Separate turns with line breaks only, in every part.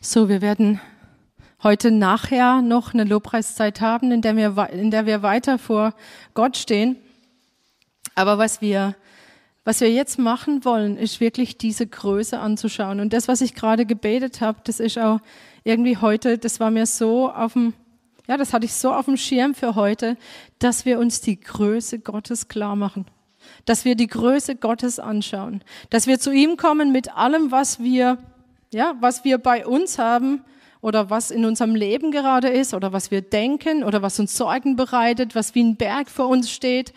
So, wir werden heute nachher noch eine Lobpreiszeit haben, in der wir, in der wir weiter vor Gott stehen. Aber was wir, was wir jetzt machen wollen, ist wirklich diese Größe anzuschauen. Und das, was ich gerade gebetet habe, das ist auch irgendwie heute, das war mir so auf dem, ja, das hatte ich so auf dem Schirm für heute, dass wir uns die Größe Gottes klar machen. Dass wir die Größe Gottes anschauen. Dass wir zu ihm kommen mit allem, was wir ja, was wir bei uns haben oder was in unserem Leben gerade ist oder was wir denken oder was uns Sorgen bereitet, was wie ein Berg vor uns steht.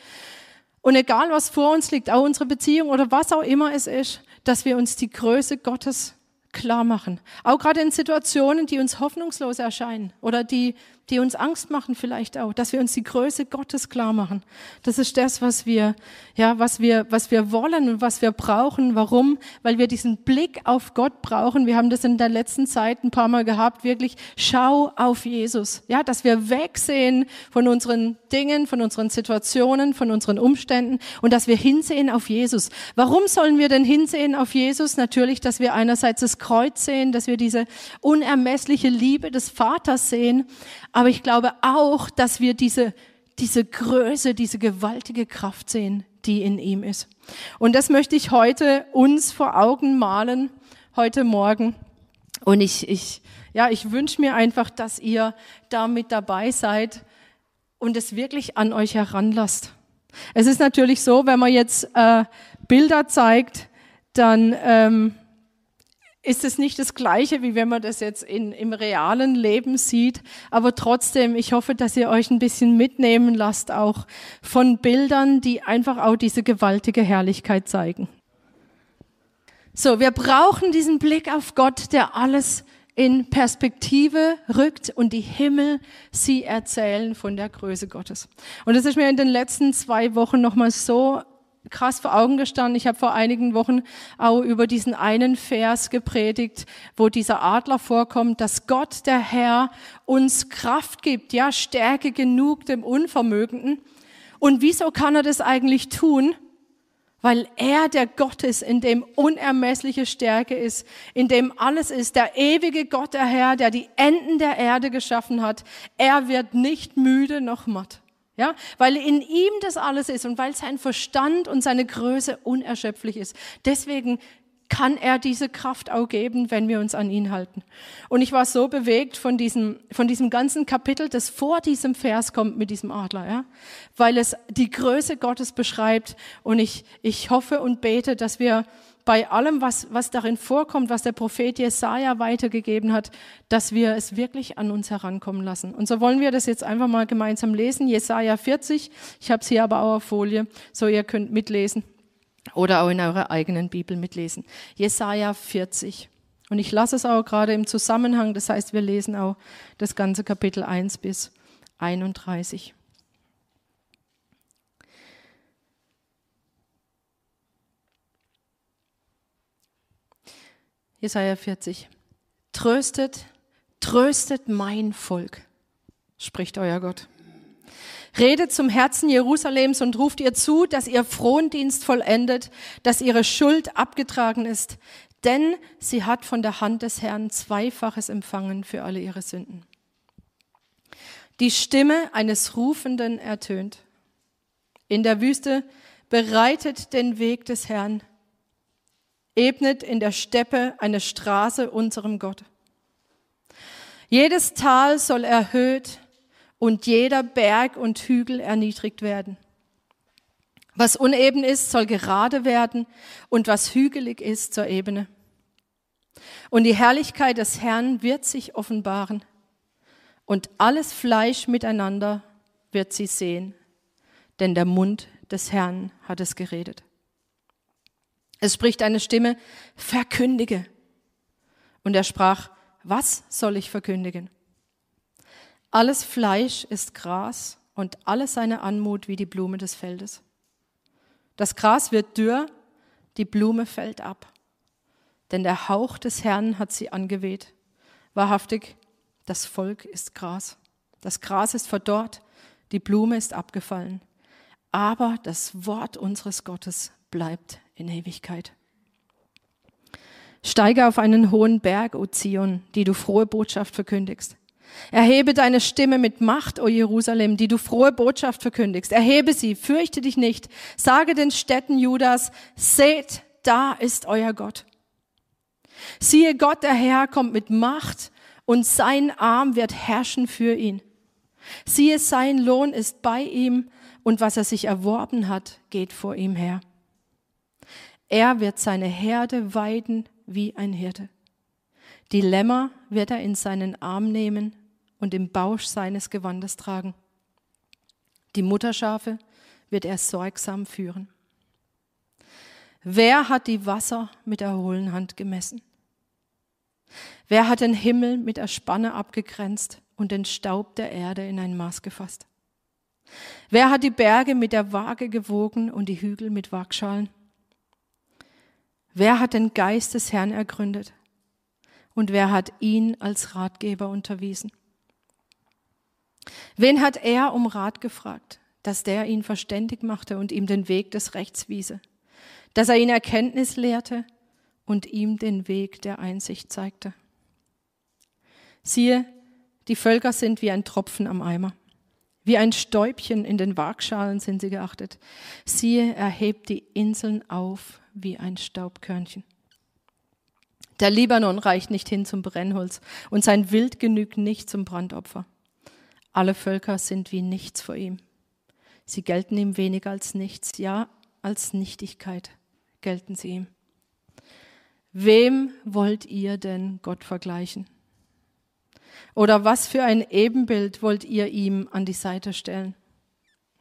Und egal, was vor uns liegt, auch unsere Beziehung oder was auch immer es ist, dass wir uns die Größe Gottes klar machen. Auch gerade in Situationen, die uns hoffnungslos erscheinen oder die, die uns Angst machen vielleicht auch, dass wir uns die Größe Gottes klar machen. Das ist das, was wir, ja, was wir, was wir wollen und was wir brauchen. Warum? Weil wir diesen Blick auf Gott brauchen. Wir haben das in der letzten Zeit ein paar Mal gehabt. Wirklich, schau auf Jesus. Ja, dass wir wegsehen von unseren Dingen, von unseren Situationen, von unseren Umständen und dass wir hinsehen auf Jesus. Warum sollen wir denn hinsehen auf Jesus? Natürlich, dass wir einerseits das Kreuz sehen, dass wir diese unermessliche Liebe des Vaters sehen. Aber ich glaube auch, dass wir diese, diese Größe, diese gewaltige Kraft sehen, die in ihm ist. Und das möchte ich heute uns vor Augen malen, heute Morgen. Und ich, ich, ja, ich wünsche mir einfach, dass ihr da mit dabei seid und es wirklich an euch heranlasst. Es ist natürlich so, wenn man jetzt äh, Bilder zeigt, dann ähm, ist es nicht das Gleiche, wie wenn man das jetzt in, im realen Leben sieht. Aber trotzdem, ich hoffe, dass ihr euch ein bisschen mitnehmen lasst, auch von Bildern, die einfach auch diese gewaltige Herrlichkeit zeigen. So, wir brauchen diesen Blick auf Gott, der alles in Perspektive rückt und die Himmel sie erzählen von der Größe Gottes. Und das ist mir in den letzten zwei Wochen nochmal so krass vor Augen gestanden. Ich habe vor einigen Wochen auch über diesen einen Vers gepredigt, wo dieser Adler vorkommt, dass Gott, der Herr, uns Kraft gibt, ja, Stärke genug dem Unvermögenden. Und wieso kann er das eigentlich tun? Weil er der Gott ist, in dem unermessliche Stärke ist, in dem alles ist, der ewige Gott, der Herr, der die Enden der Erde geschaffen hat. Er wird nicht müde noch matt. Ja, weil in ihm das alles ist und weil sein Verstand und seine Größe unerschöpflich ist. Deswegen kann er diese Kraft auch geben, wenn wir uns an ihn halten. Und ich war so bewegt von diesem, von diesem ganzen Kapitel, das vor diesem Vers kommt mit diesem Adler, ja, weil es die Größe Gottes beschreibt. Und ich, ich hoffe und bete, dass wir bei allem, was, was darin vorkommt, was der Prophet Jesaja weitergegeben hat, dass wir es wirklich an uns herankommen lassen. Und so wollen wir das jetzt einfach mal gemeinsam lesen. Jesaja 40. Ich habe es hier aber auch auf Folie, so ihr könnt mitlesen oder auch in eurer eigenen Bibel mitlesen. Jesaja 40. Und ich lasse es auch gerade im Zusammenhang, das heißt, wir lesen auch das ganze Kapitel 1 bis 31. Jesaja 40. Tröstet, tröstet mein Volk, spricht euer Gott. Redet zum Herzen Jerusalems und ruft ihr zu, dass ihr Frondienst vollendet, dass ihre Schuld abgetragen ist, denn sie hat von der Hand des Herrn Zweifaches empfangen für alle ihre Sünden. Die Stimme eines Rufenden ertönt. In der Wüste bereitet den Weg des Herrn, ebnet in der Steppe eine Straße unserem Gott. Jedes Tal soll erhöht und jeder Berg und Hügel erniedrigt werden. Was uneben ist, soll gerade werden und was hügelig ist, zur Ebene. Und die Herrlichkeit des Herrn wird sich offenbaren und alles Fleisch miteinander wird sie sehen, denn der Mund des Herrn hat es geredet. Es spricht eine Stimme, verkündige. Und er sprach, was soll ich verkündigen? Alles Fleisch ist Gras und alle seine Anmut wie die Blume des Feldes. Das Gras wird dürr, die Blume fällt ab, denn der Hauch des Herrn hat sie angeweht. Wahrhaftig, das Volk ist Gras. Das Gras ist verdorrt, die Blume ist abgefallen. Aber das Wort unseres Gottes bleibt in Ewigkeit. Steige auf einen hohen Berg, O Zion, die du frohe Botschaft verkündigst. Erhebe deine Stimme mit Macht, o Jerusalem, die du frohe Botschaft verkündigst. Erhebe sie, fürchte dich nicht. Sage den Städten Judas, seht, da ist euer Gott. Siehe, Gott der Herr kommt mit Macht und sein Arm wird herrschen für ihn. Siehe, sein Lohn ist bei ihm und was er sich erworben hat, geht vor ihm her. Er wird seine Herde weiden wie ein Hirte. Die Lämmer wird er in seinen Arm nehmen und im Bausch seines Gewandes tragen. Die Mutterschafe wird er sorgsam führen. Wer hat die Wasser mit der hohlen Hand gemessen? Wer hat den Himmel mit der Spanne abgegrenzt und den Staub der Erde in ein Maß gefasst? Wer hat die Berge mit der Waage gewogen und die Hügel mit Waagschalen? Wer hat den Geist des Herrn ergründet? Und wer hat ihn als Ratgeber unterwiesen? Wen hat er um Rat gefragt, dass der ihn verständig machte und ihm den Weg des Rechts wiese, dass er ihn Erkenntnis lehrte und ihm den Weg der Einsicht zeigte? Siehe, die Völker sind wie ein Tropfen am Eimer. Wie ein Stäubchen in den Waagschalen sind sie geachtet. Siehe, er hebt die Inseln auf wie ein Staubkörnchen. Der Libanon reicht nicht hin zum Brennholz und sein Wild genügt nicht zum Brandopfer. Alle Völker sind wie nichts vor ihm. Sie gelten ihm weniger als nichts, ja, als Nichtigkeit gelten sie ihm. Wem wollt ihr denn Gott vergleichen? Oder was für ein Ebenbild wollt ihr ihm an die Seite stellen?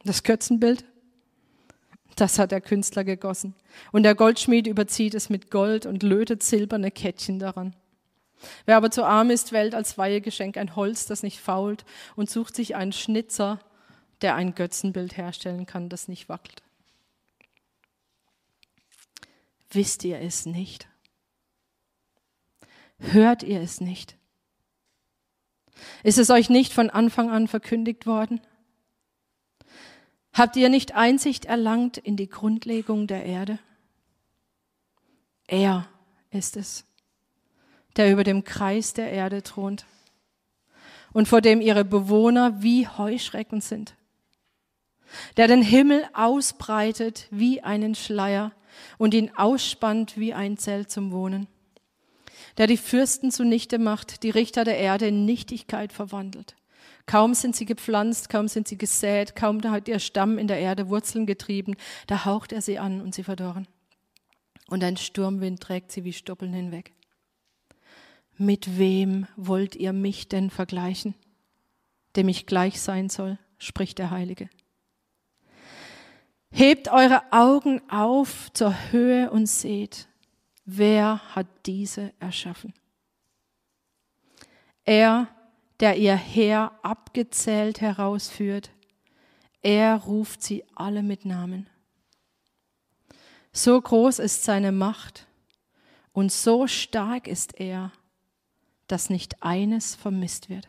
Das Götzenbild? Das hat der Künstler gegossen. Und der Goldschmied überzieht es mit Gold und lötet silberne Kettchen daran. Wer aber zu arm ist, wählt als Weihegeschenk ein Holz, das nicht fault, und sucht sich einen Schnitzer, der ein Götzenbild herstellen kann, das nicht wackelt. Wisst ihr es nicht? Hört ihr es nicht? Ist es euch nicht von Anfang an verkündigt worden? Habt ihr nicht Einsicht erlangt in die Grundlegung der Erde? Er ist es der über dem Kreis der Erde thront und vor dem ihre Bewohner wie Heuschrecken sind, der den Himmel ausbreitet wie einen Schleier und ihn ausspannt wie ein Zelt zum Wohnen, der die Fürsten zunichte macht, die Richter der Erde in Nichtigkeit verwandelt. Kaum sind sie gepflanzt, kaum sind sie gesät, kaum hat ihr Stamm in der Erde Wurzeln getrieben, da haucht er sie an und sie verdorren. Und ein Sturmwind trägt sie wie Stoppeln hinweg. Mit wem wollt ihr mich denn vergleichen, dem ich gleich sein soll, spricht der Heilige. Hebt eure Augen auf zur Höhe und seht, wer hat diese erschaffen? Er, der ihr Heer abgezählt herausführt, er ruft sie alle mit Namen. So groß ist seine Macht und so stark ist er, dass nicht eines vermisst wird.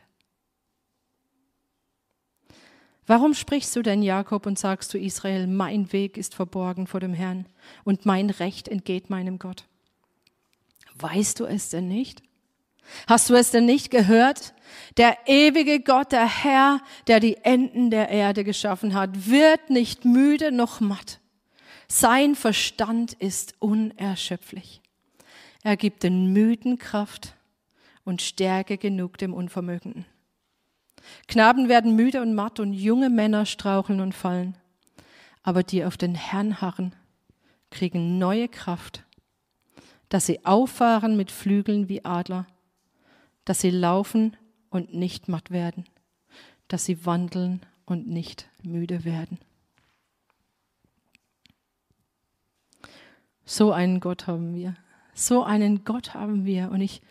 Warum sprichst du denn Jakob und sagst du Israel, mein Weg ist verborgen vor dem Herrn und mein Recht entgeht meinem Gott? Weißt du es denn nicht? Hast du es denn nicht gehört? Der ewige Gott, der Herr, der die Enden der Erde geschaffen hat, wird nicht müde noch matt. Sein Verstand ist unerschöpflich. Er gibt den Müden Kraft und Stärke genug dem Unvermögenden. Knaben werden müde und matt und junge Männer straucheln und fallen. Aber die auf den Herrn harren, kriegen neue Kraft, dass sie auffahren mit Flügeln wie Adler, dass sie laufen und nicht matt werden, dass sie wandeln und nicht müde werden. So einen Gott haben wir. So einen Gott haben wir. Und ich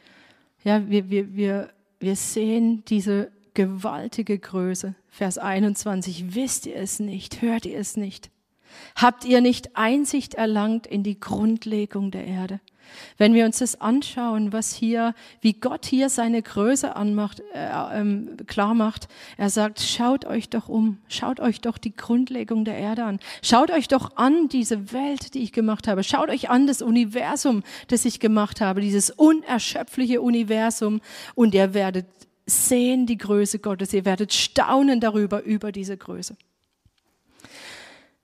ja, wir, wir, wir, wir sehen diese gewaltige Größe. Vers 21. Wisst ihr es nicht? Hört ihr es nicht? Habt ihr nicht Einsicht erlangt in die Grundlegung der Erde? Wenn wir uns das anschauen, was hier, wie Gott hier seine Größe anmacht, äh, ähm, klar macht, er sagt, schaut euch doch um, schaut euch doch die Grundlegung der Erde an, schaut euch doch an diese Welt, die ich gemacht habe, schaut euch an das Universum, das ich gemacht habe, dieses unerschöpfliche Universum. Und ihr werdet sehen die Größe Gottes, ihr werdet staunen darüber, über diese Größe.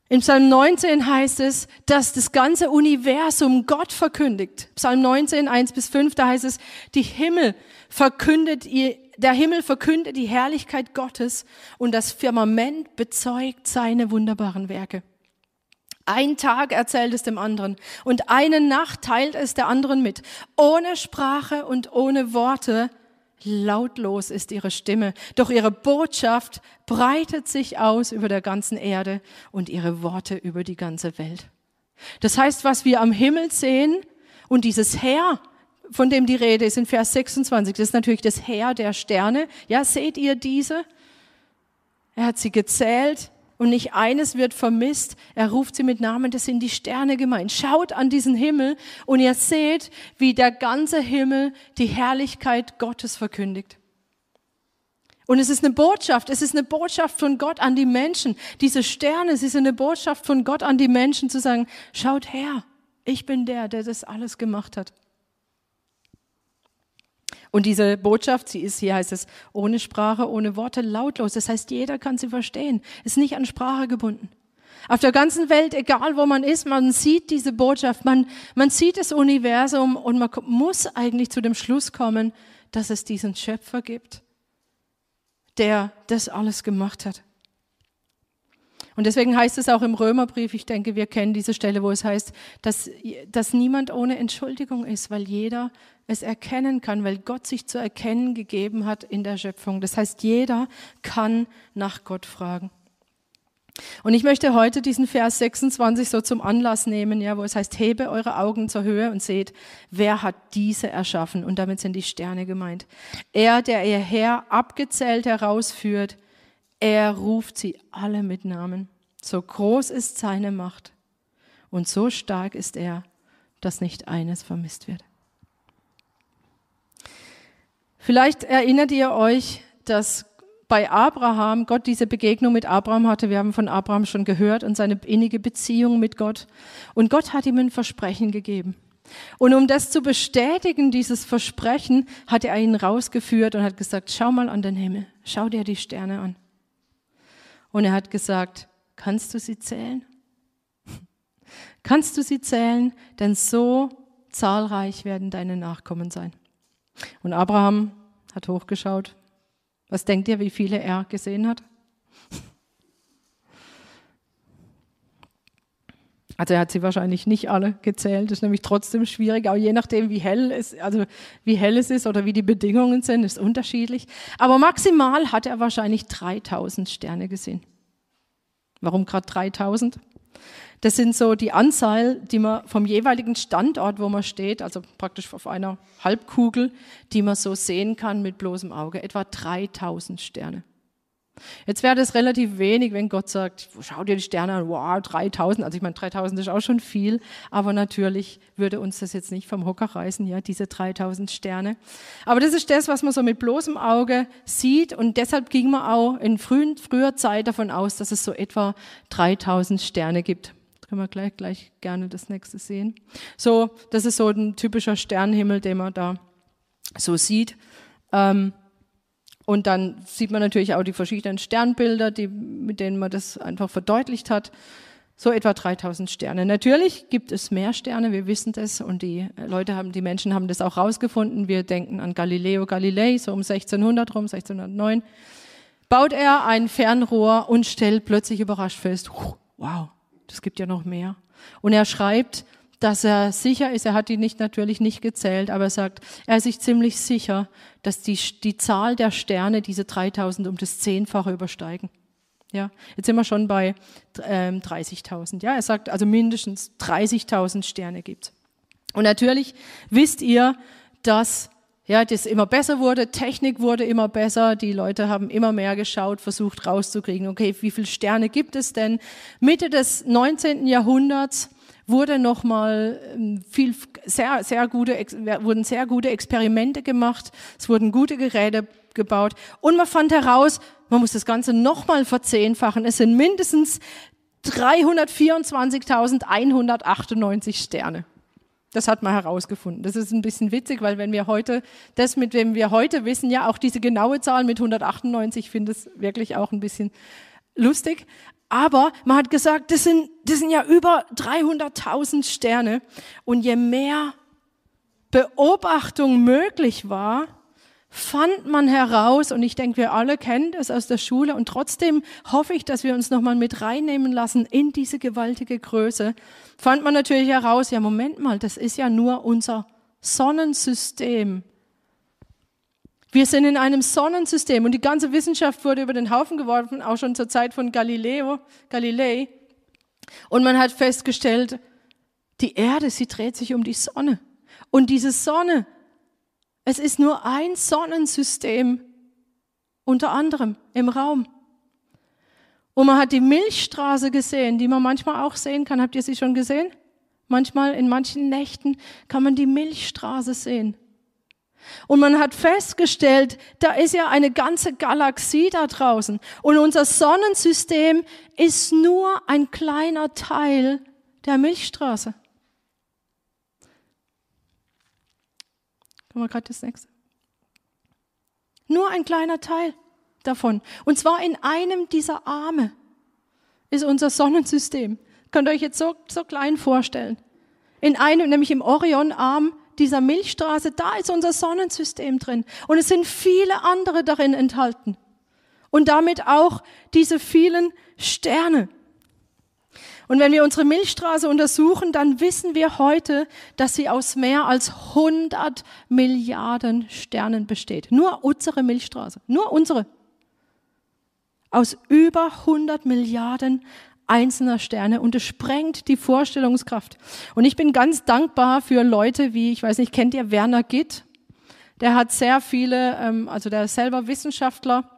In Psalm 19 heißt es, dass das ganze Universum Gott verkündigt. Psalm 19, 1 bis 5, da heißt es, die Himmel verkündet ihr, der Himmel verkündet die Herrlichkeit Gottes und das Firmament bezeugt seine wunderbaren Werke. Ein Tag erzählt es dem anderen und eine Nacht teilt es der anderen mit. Ohne Sprache und ohne Worte Lautlos ist ihre Stimme, doch ihre Botschaft breitet sich aus über der ganzen Erde und ihre Worte über die ganze Welt. Das heißt, was wir am Himmel sehen und dieses Heer, von dem die Rede ist in Vers 26, das ist natürlich das Heer der Sterne. Ja, seht ihr diese? Er hat sie gezählt, und nicht eines wird vermisst. Er ruft sie mit Namen, das sind die Sterne gemeint. Schaut an diesen Himmel und ihr seht, wie der ganze Himmel die Herrlichkeit Gottes verkündigt. Und es ist eine Botschaft, es ist eine Botschaft von Gott an die Menschen. Diese Sterne, sie sind eine Botschaft von Gott an die Menschen zu sagen, schaut her, ich bin der, der das alles gemacht hat. Und diese Botschaft, sie ist, hier heißt es, ohne Sprache, ohne Worte, lautlos. Das heißt, jeder kann sie verstehen. Ist nicht an Sprache gebunden. Auf der ganzen Welt, egal wo man ist, man sieht diese Botschaft, man, man sieht das Universum und man muss eigentlich zu dem Schluss kommen, dass es diesen Schöpfer gibt, der das alles gemacht hat. Und deswegen heißt es auch im Römerbrief, ich denke, wir kennen diese Stelle, wo es heißt, dass, dass niemand ohne Entschuldigung ist, weil jeder es erkennen kann, weil Gott sich zu erkennen gegeben hat in der Schöpfung. Das heißt, jeder kann nach Gott fragen. Und ich möchte heute diesen Vers 26 so zum Anlass nehmen, ja, wo es heißt, hebe eure Augen zur Höhe und seht, wer hat diese erschaffen? Und damit sind die Sterne gemeint. Er, der ihr Herr abgezählt herausführt, er ruft sie alle mit Namen. So groß ist seine Macht und so stark ist er, dass nicht eines vermisst wird. Vielleicht erinnert ihr euch, dass bei Abraham Gott diese Begegnung mit Abraham hatte. Wir haben von Abraham schon gehört und seine innige Beziehung mit Gott. Und Gott hat ihm ein Versprechen gegeben. Und um das zu bestätigen, dieses Versprechen, hat er ihn rausgeführt und hat gesagt, schau mal an den Himmel, schau dir die Sterne an. Und er hat gesagt, kannst du sie zählen? Kannst du sie zählen? Denn so zahlreich werden deine Nachkommen sein. Und Abraham hat hochgeschaut. Was denkt ihr, wie viele er gesehen hat? Also er hat sie wahrscheinlich nicht alle gezählt, das ist nämlich trotzdem schwierig, auch je nachdem, wie hell es, also wie hell es ist oder wie die Bedingungen sind, ist unterschiedlich. Aber maximal hat er wahrscheinlich 3000 Sterne gesehen. Warum gerade 3000? Das sind so die Anzahl, die man vom jeweiligen Standort, wo man steht, also praktisch auf einer Halbkugel, die man so sehen kann mit bloßem Auge, etwa 3000 Sterne. Jetzt wäre das relativ wenig, wenn Gott sagt, schau dir die Sterne an, wow, 3000. Also ich meine, 3000 ist auch schon viel, aber natürlich würde uns das jetzt nicht vom Hocker reißen, ja, diese 3000 Sterne. Aber das ist das, was man so mit bloßem Auge sieht und deshalb ging man auch in frühen, früher Zeit davon aus, dass es so etwa 3000 Sterne gibt. Können wir gleich, gleich gerne das nächste sehen. So, das ist so ein typischer Sternenhimmel, den man da so sieht. Ähm, und dann sieht man natürlich auch die verschiedenen Sternbilder, die, mit denen man das einfach verdeutlicht hat. So etwa 3000 Sterne. Natürlich gibt es mehr Sterne, wir wissen das und die Leute haben, die Menschen haben das auch rausgefunden. Wir denken an Galileo Galilei, so um 1600 rum, 1609. Baut er ein Fernrohr und stellt plötzlich überrascht fest, wow, das gibt ja noch mehr. Und er schreibt, dass er sicher ist, er hat die nicht natürlich nicht gezählt, aber er sagt, er ist sich ziemlich sicher, dass die, die Zahl der Sterne diese 3000 um das Zehnfache übersteigen. Ja, jetzt sind wir schon bei ähm, 30.000. Ja, er sagt also mindestens 30.000 Sterne gibt. Und natürlich wisst ihr, dass ja, das immer besser wurde, Technik wurde immer besser, die Leute haben immer mehr geschaut, versucht rauszukriegen, okay, wie viele Sterne gibt es denn? Mitte des 19. Jahrhunderts wurde nochmal ähm, viel, sehr, sehr gute, wurden sehr gute Experimente gemacht. Es wurden gute Geräte gebaut. Und man fand heraus, man muss das Ganze nochmal verzehnfachen. Es sind mindestens 324.198 Sterne. Das hat man herausgefunden. Das ist ein bisschen witzig, weil wenn wir heute, das mit dem wir heute wissen, ja auch diese genaue Zahl mit 198, finde ich wirklich auch ein bisschen lustig. Aber man hat gesagt, das sind, das sind ja über 300.000 Sterne. Und je mehr Beobachtung möglich war, fand man heraus, und ich denke, wir alle kennen das aus der Schule, und trotzdem hoffe ich, dass wir uns nochmal mit reinnehmen lassen in diese gewaltige Größe, fand man natürlich heraus, ja, Moment mal, das ist ja nur unser Sonnensystem. Wir sind in einem Sonnensystem und die ganze Wissenschaft wurde über den Haufen geworfen, auch schon zur Zeit von Galileo, Galilei. Und man hat festgestellt, die Erde, sie dreht sich um die Sonne. Und diese Sonne, es ist nur ein Sonnensystem unter anderem im Raum. Und man hat die Milchstraße gesehen, die man manchmal auch sehen kann. Habt ihr sie schon gesehen? Manchmal in manchen Nächten kann man die Milchstraße sehen. Und man hat festgestellt, da ist ja eine ganze Galaxie da draußen. Und unser Sonnensystem ist nur ein kleiner Teil der Milchstraße. Können wir gerade das nächste? Nur ein kleiner Teil davon. Und zwar in einem dieser Arme ist unser Sonnensystem. Könnt ihr euch jetzt so, so klein vorstellen. In einem, nämlich im Orionarm dieser Milchstraße, da ist unser Sonnensystem drin. Und es sind viele andere darin enthalten. Und damit auch diese vielen Sterne. Und wenn wir unsere Milchstraße untersuchen, dann wissen wir heute, dass sie aus mehr als 100 Milliarden Sternen besteht. Nur unsere Milchstraße, nur unsere. Aus über 100 Milliarden einzelner Sterne und es sprengt die Vorstellungskraft. Und ich bin ganz dankbar für Leute wie, ich weiß nicht, kennt ihr Werner Gitt? Der hat sehr viele, ähm, also der ist selber Wissenschaftler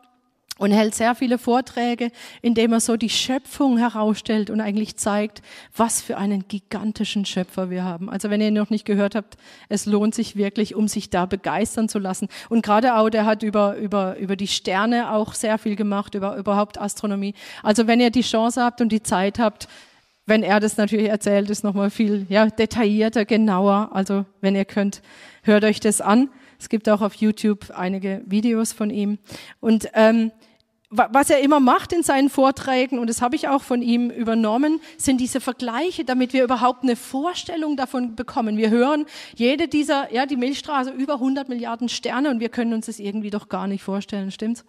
und hält sehr viele Vorträge, indem er so die Schöpfung herausstellt und eigentlich zeigt, was für einen gigantischen Schöpfer wir haben. Also wenn ihr noch nicht gehört habt, es lohnt sich wirklich, um sich da begeistern zu lassen. Und gerade auch, der hat über, über, über die Sterne auch sehr viel gemacht, über überhaupt Astronomie. Also wenn ihr die Chance habt und die Zeit habt, wenn er das natürlich erzählt, ist nochmal viel ja, detaillierter, genauer. Also wenn ihr könnt, hört euch das an. Es gibt auch auf YouTube einige Videos von ihm. Und ähm, was er immer macht in seinen Vorträgen, und das habe ich auch von ihm übernommen, sind diese Vergleiche, damit wir überhaupt eine Vorstellung davon bekommen. Wir hören jede dieser, ja, die Milchstraße über 100 Milliarden Sterne und wir können uns das irgendwie doch gar nicht vorstellen, stimmt's?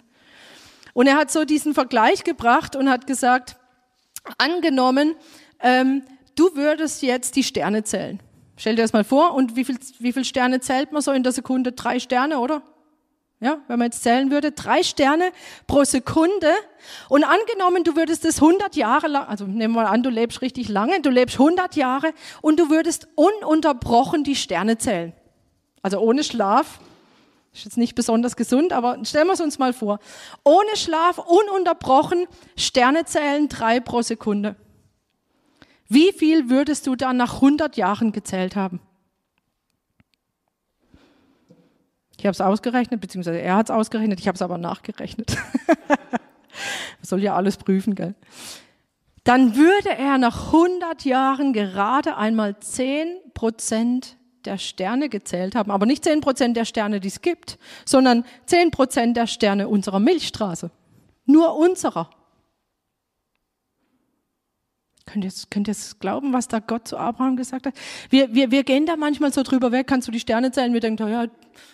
Und er hat so diesen Vergleich gebracht und hat gesagt, angenommen, ähm, du würdest jetzt die Sterne zählen. Stell dir das mal vor, und wie viel, wie viel Sterne zählt man so in der Sekunde? Drei Sterne, oder? Ja, wenn man jetzt zählen würde, drei Sterne pro Sekunde. Und angenommen, du würdest es 100 Jahre lang, also nehmen wir mal an, du lebst richtig lange, du lebst 100 Jahre und du würdest ununterbrochen die Sterne zählen. Also ohne Schlaf. Ist jetzt nicht besonders gesund, aber stellen wir es uns mal vor. Ohne Schlaf, ununterbrochen Sterne zählen, drei pro Sekunde. Wie viel würdest du dann nach 100 Jahren gezählt haben? Ich habe es ausgerechnet, beziehungsweise er hat es ausgerechnet, ich habe es aber nachgerechnet. Man soll ja alles prüfen, gell? Dann würde er nach 100 Jahren gerade einmal 10 Prozent der Sterne gezählt haben, aber nicht 10 Prozent der Sterne, die es gibt, sondern 10 Prozent der Sterne unserer Milchstraße. Nur unserer. Könnt ihr, könnt ihr es glauben, was da Gott zu Abraham gesagt hat? Wir, wir, wir gehen da manchmal so drüber weg, kannst du die Sterne zählen? Wir denken, naja,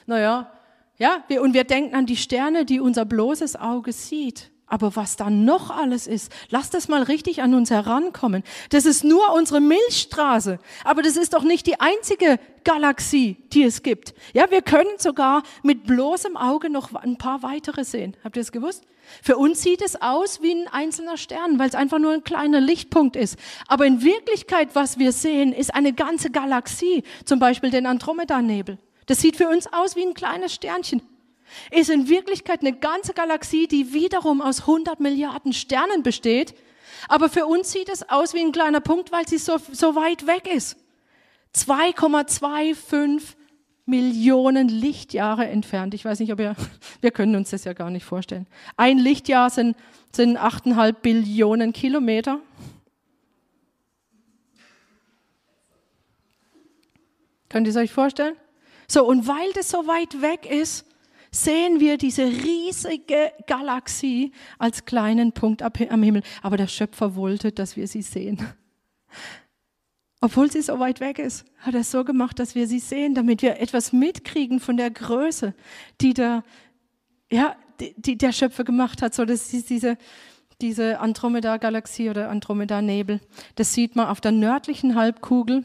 naja, ja, wir, und wir denken an die Sterne, die unser bloßes Auge sieht. Aber was da noch alles ist, lass das mal richtig an uns herankommen. Das ist nur unsere Milchstraße. Aber das ist doch nicht die einzige Galaxie, die es gibt. Ja, wir können sogar mit bloßem Auge noch ein paar weitere sehen. Habt ihr es gewusst? Für uns sieht es aus wie ein einzelner Stern, weil es einfach nur ein kleiner Lichtpunkt ist. Aber in Wirklichkeit, was wir sehen, ist eine ganze Galaxie. Zum Beispiel den Andromeda-Nebel. Das sieht für uns aus wie ein kleines Sternchen. Ist in Wirklichkeit eine ganze Galaxie, die wiederum aus 100 Milliarden Sternen besteht. Aber für uns sieht es aus wie ein kleiner Punkt, weil sie so, so weit weg ist. 2,25 Millionen Lichtjahre entfernt. Ich weiß nicht, ob ihr, wir können uns das ja gar nicht vorstellen. Ein Lichtjahr sind, sind 8,5 Billionen Kilometer. Könnt ihr es euch vorstellen? So, und weil das so weit weg ist, sehen wir diese riesige Galaxie als kleinen Punkt am Himmel. Aber der Schöpfer wollte, dass wir sie sehen. Obwohl sie so weit weg ist, hat er es so gemacht, dass wir sie sehen, damit wir etwas mitkriegen von der Größe, die der, ja, die, die der Schöpfer gemacht hat. So, das ist diese, diese Andromeda-Galaxie oder Andromeda-Nebel. Das sieht man auf der nördlichen Halbkugel.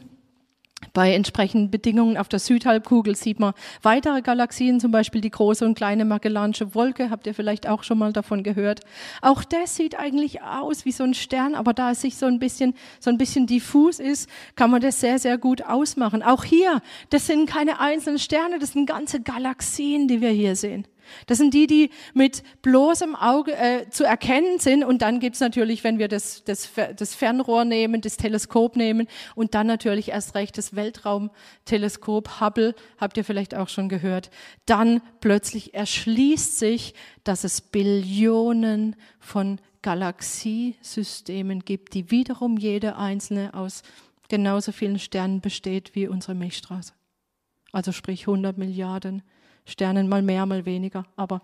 Bei entsprechenden Bedingungen auf der Südhalbkugel sieht man weitere Galaxien, zum Beispiel die große und kleine Magellanische Wolke, habt ihr vielleicht auch schon mal davon gehört. Auch das sieht eigentlich aus wie so ein Stern, aber da es sich so ein bisschen, so ein bisschen diffus ist, kann man das sehr, sehr gut ausmachen. Auch hier, das sind keine einzelnen Sterne, das sind ganze Galaxien, die wir hier sehen. Das sind die, die mit bloßem Auge äh, zu erkennen sind. Und dann gibt's natürlich, wenn wir das, das, das Fernrohr nehmen, das Teleskop nehmen und dann natürlich erst recht das Weltraumteleskop Hubble, habt ihr vielleicht auch schon gehört, dann plötzlich erschließt sich, dass es Billionen von Galaxiesystemen gibt, die wiederum jede einzelne aus genauso vielen Sternen besteht wie unsere Milchstraße. Also sprich 100 Milliarden Sternen, mal mehr, mal weniger. Aber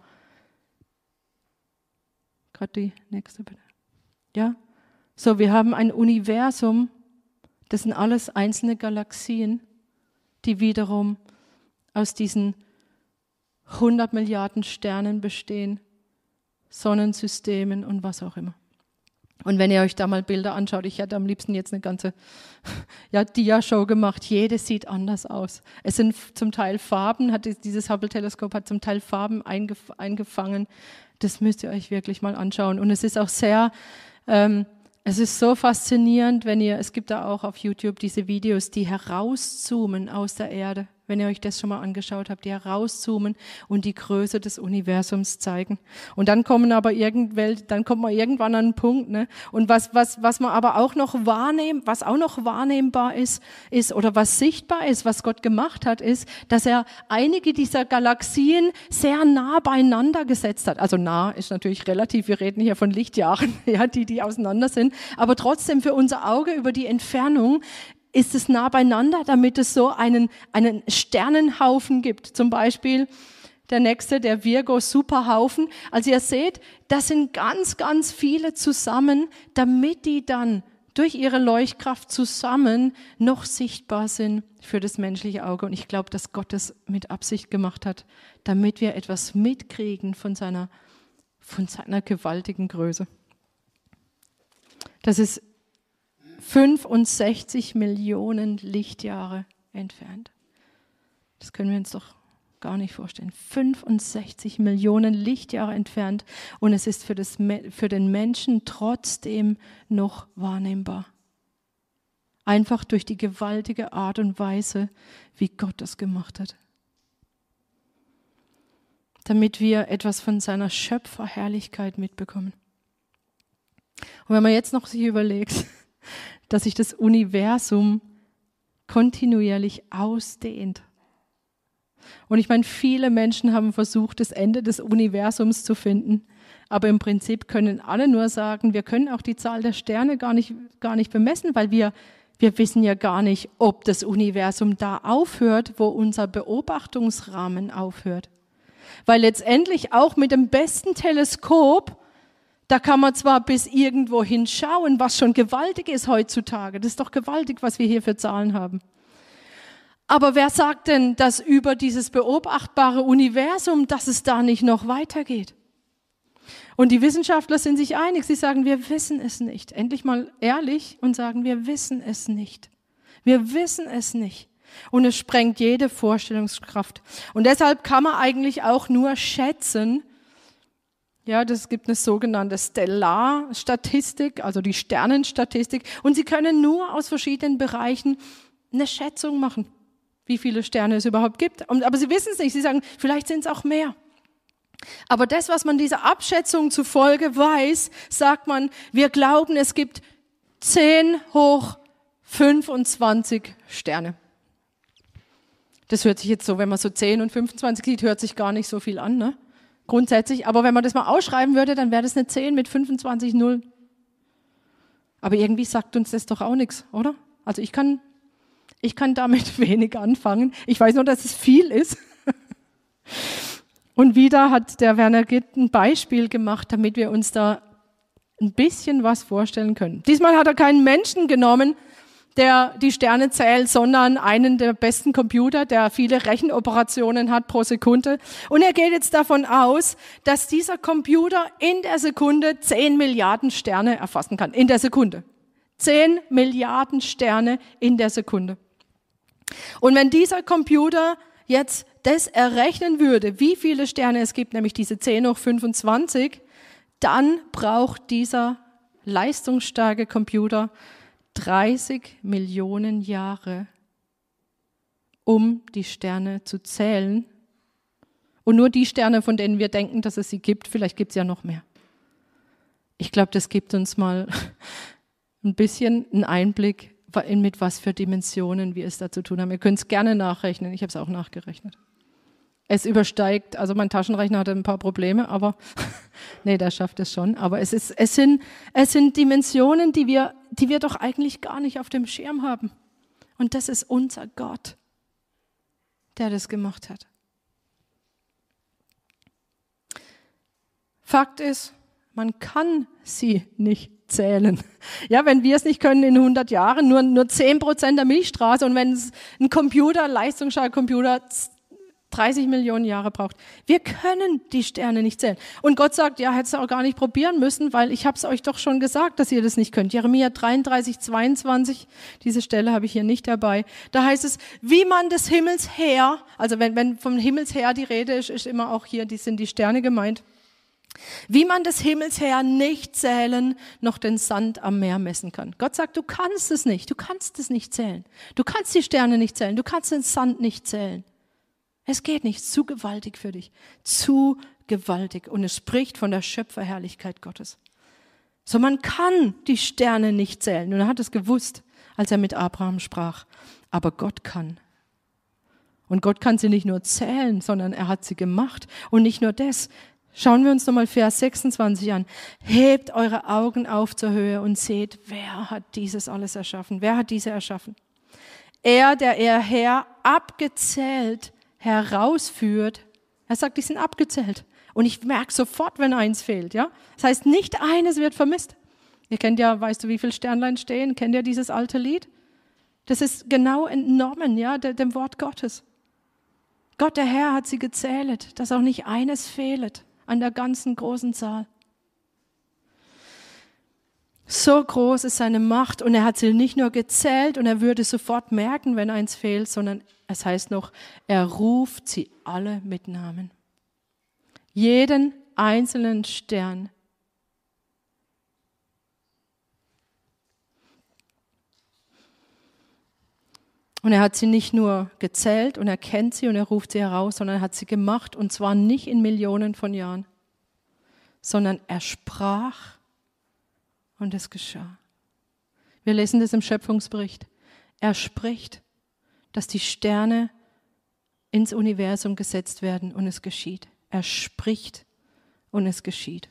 gerade die nächste bitte. Ja, so wir haben ein Universum, das sind alles einzelne Galaxien, die wiederum aus diesen 100 Milliarden Sternen bestehen, Sonnensystemen und was auch immer. Und wenn ihr euch da mal Bilder anschaut, ich hätte am liebsten jetzt eine ganze ja, Dia-Show gemacht. Jede sieht anders aus. Es sind zum Teil Farben, hat dieses Hubble-Teleskop hat zum Teil Farben eingef eingefangen. Das müsst ihr euch wirklich mal anschauen. Und es ist auch sehr, ähm, es ist so faszinierend, wenn ihr, es gibt da auch auf YouTube diese Videos, die herauszoomen aus der Erde wenn ihr euch das schon mal angeschaut habt, die herauszoomen und die Größe des Universums zeigen. Und dann kommen aber irgendwelche, dann kommt man irgendwann an einen Punkt, ne? Und was, was, was man aber auch noch wahrnehmen, was auch noch wahrnehmbar ist, ist, oder was sichtbar ist, was Gott gemacht hat, ist, dass er einige dieser Galaxien sehr nah beieinander gesetzt hat. Also nah ist natürlich relativ, wir reden hier von Lichtjahren, ja, die, die auseinander sind. Aber trotzdem für unser Auge über die Entfernung ist es nah beieinander, damit es so einen, einen Sternenhaufen gibt. Zum Beispiel der nächste, der Virgo Superhaufen. Also ihr seht, das sind ganz, ganz viele zusammen, damit die dann durch ihre Leuchtkraft zusammen noch sichtbar sind für das menschliche Auge. Und ich glaube, dass Gott das mit Absicht gemacht hat, damit wir etwas mitkriegen von seiner, von seiner gewaltigen Größe. Das ist 65 Millionen Lichtjahre entfernt. Das können wir uns doch gar nicht vorstellen. 65 Millionen Lichtjahre entfernt und es ist für, das, für den Menschen trotzdem noch wahrnehmbar. Einfach durch die gewaltige Art und Weise, wie Gott das gemacht hat. Damit wir etwas von seiner Schöpferherrlichkeit mitbekommen. Und wenn man jetzt noch sich überlegt, dass sich das Universum kontinuierlich ausdehnt. Und ich meine, viele Menschen haben versucht, das Ende des Universums zu finden. Aber im Prinzip können alle nur sagen, wir können auch die Zahl der Sterne gar nicht, gar nicht bemessen, weil wir, wir wissen ja gar nicht, ob das Universum da aufhört, wo unser Beobachtungsrahmen aufhört. Weil letztendlich auch mit dem besten Teleskop da kann man zwar bis irgendwo hinschauen, was schon gewaltig ist heutzutage. Das ist doch gewaltig, was wir hier für Zahlen haben. Aber wer sagt denn, dass über dieses beobachtbare Universum, dass es da nicht noch weitergeht? Und die Wissenschaftler sind sich einig. Sie sagen, wir wissen es nicht. Endlich mal ehrlich und sagen, wir wissen es nicht. Wir wissen es nicht. Und es sprengt jede Vorstellungskraft. Und deshalb kann man eigentlich auch nur schätzen, ja, das gibt eine sogenannte Stellarstatistik, also die Sternenstatistik. Und Sie können nur aus verschiedenen Bereichen eine Schätzung machen, wie viele Sterne es überhaupt gibt. Aber Sie wissen es nicht. Sie sagen, vielleicht sind es auch mehr. Aber das, was man dieser Abschätzung zufolge weiß, sagt man, wir glauben, es gibt 10 hoch 25 Sterne. Das hört sich jetzt so, wenn man so 10 und 25 sieht, hört sich gar nicht so viel an, ne? Grundsätzlich. Aber wenn man das mal ausschreiben würde, dann wäre das eine 10 mit 25 Nullen. Aber irgendwie sagt uns das doch auch nichts, oder? Also ich kann, ich kann damit wenig anfangen. Ich weiß nur, dass es viel ist. Und wieder hat der Werner Gitt ein Beispiel gemacht, damit wir uns da ein bisschen was vorstellen können. Diesmal hat er keinen Menschen genommen, der die Sterne zählt, sondern einen der besten Computer, der viele Rechenoperationen hat pro Sekunde. Und er geht jetzt davon aus, dass dieser Computer in der Sekunde 10 Milliarden Sterne erfassen kann. In der Sekunde. 10 Milliarden Sterne in der Sekunde. Und wenn dieser Computer jetzt das errechnen würde, wie viele Sterne es gibt, nämlich diese 10 hoch 25, dann braucht dieser leistungsstarke Computer 30 Millionen Jahre, um die Sterne zu zählen. Und nur die Sterne, von denen wir denken, dass es sie gibt, vielleicht gibt es ja noch mehr. Ich glaube, das gibt uns mal ein bisschen einen Einblick, mit was für Dimensionen wir es da zu tun haben. Ihr könnt es gerne nachrechnen. Ich habe es auch nachgerechnet. Es übersteigt, also mein Taschenrechner hatte ein paar Probleme, aber nee, der schafft es schon. Aber es, ist, es, sind, es sind Dimensionen, die wir, die wir doch eigentlich gar nicht auf dem Schirm haben. Und das ist unser Gott, der das gemacht hat. Fakt ist, man kann sie nicht zählen. Ja, wenn wir es nicht können in 100 Jahren, nur, nur 10 Prozent der Milchstraße und wenn es ein Computer, leistungsstarker Computer 30 Millionen Jahre braucht. Wir können die Sterne nicht zählen. Und Gott sagt, ja, hättest du auch gar nicht probieren müssen, weil ich habe es euch doch schon gesagt, dass ihr das nicht könnt. Jeremia 33, 22, diese Stelle habe ich hier nicht dabei. Da heißt es, wie man des Himmels her, also wenn, wenn vom Himmels her die Rede ist, ist immer auch hier, die sind die Sterne gemeint. Wie man des Himmels her nicht zählen, noch den Sand am Meer messen kann. Gott sagt, du kannst es nicht, du kannst es nicht zählen. Du kannst die Sterne nicht zählen, du kannst den Sand nicht zählen. Es geht nicht, zu gewaltig für dich, zu gewaltig. Und es spricht von der Schöpferherrlichkeit Gottes. So, man kann die Sterne nicht zählen. Und er hat es gewusst, als er mit Abraham sprach. Aber Gott kann. Und Gott kann sie nicht nur zählen, sondern er hat sie gemacht. Und nicht nur das. Schauen wir uns nochmal Vers 26 an. Hebt eure Augen auf zur Höhe und seht, wer hat dieses alles erschaffen? Wer hat diese erschaffen? Er, der er her abgezählt herausführt. Er sagt, die sind abgezählt. Und ich merke sofort, wenn eins fehlt, ja. Das heißt, nicht eines wird vermisst. Ihr kennt ja, weißt du, wie viele Sternlein stehen? Kennt ihr dieses alte Lied? Das ist genau entnommen, ja, dem Wort Gottes. Gott, der Herr, hat sie gezählt, dass auch nicht eines fehlet an der ganzen großen Zahl. So groß ist seine Macht und er hat sie nicht nur gezählt und er würde sofort merken, wenn eins fehlt, sondern es heißt noch, er ruft sie alle mit Namen. Jeden einzelnen Stern. Und er hat sie nicht nur gezählt und er kennt sie und er ruft sie heraus, sondern er hat sie gemacht und zwar nicht in Millionen von Jahren, sondern er sprach und es geschah. Wir lesen das im Schöpfungsbericht. Er spricht, dass die Sterne ins Universum gesetzt werden und es geschieht. Er spricht und es geschieht.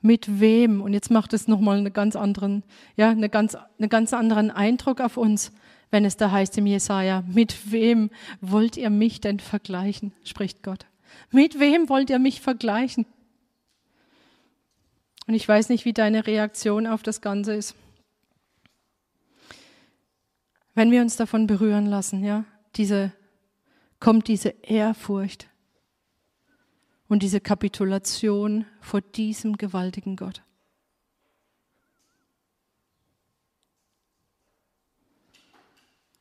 Mit wem? Und jetzt macht es nochmal einen ganz anderen, ja, eine ganz, einen ganz anderen Eindruck auf uns, wenn es da heißt im Jesaja, mit wem wollt ihr mich denn vergleichen? spricht Gott. Mit wem wollt ihr mich vergleichen? Und ich weiß nicht, wie deine Reaktion auf das Ganze ist. Wenn wir uns davon berühren lassen, ja, diese, kommt diese Ehrfurcht und diese Kapitulation vor diesem gewaltigen Gott.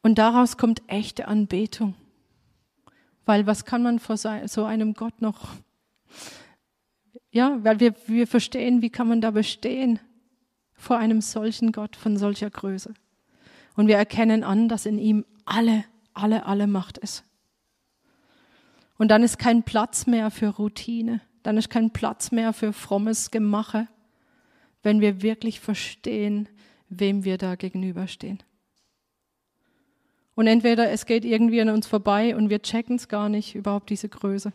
Und daraus kommt echte Anbetung. Weil was kann man vor so einem Gott noch ja, weil wir, wir verstehen, wie kann man da bestehen vor einem solchen Gott von solcher Größe. Und wir erkennen an, dass in ihm alle, alle, alle Macht ist. Und dann ist kein Platz mehr für Routine. Dann ist kein Platz mehr für frommes Gemache, wenn wir wirklich verstehen, wem wir da gegenüberstehen. Und entweder es geht irgendwie an uns vorbei und wir checken es gar nicht, überhaupt diese Größe.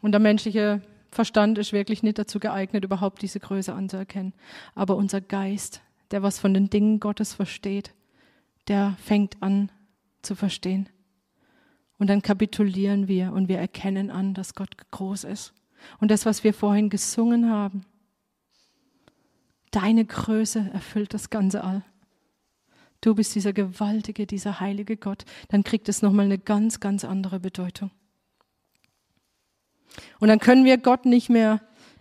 Und der menschliche Verstand ist wirklich nicht dazu geeignet, überhaupt diese Größe anzuerkennen. Aber unser Geist, der was von den Dingen Gottes versteht, der fängt an zu verstehen. Und dann kapitulieren wir und wir erkennen an, dass Gott groß ist. Und das, was wir vorhin gesungen haben, deine Größe erfüllt das ganze All. Du bist dieser gewaltige, dieser heilige Gott. Dann kriegt es nochmal eine ganz, ganz andere Bedeutung. Und dann können wir Gott nicht mehr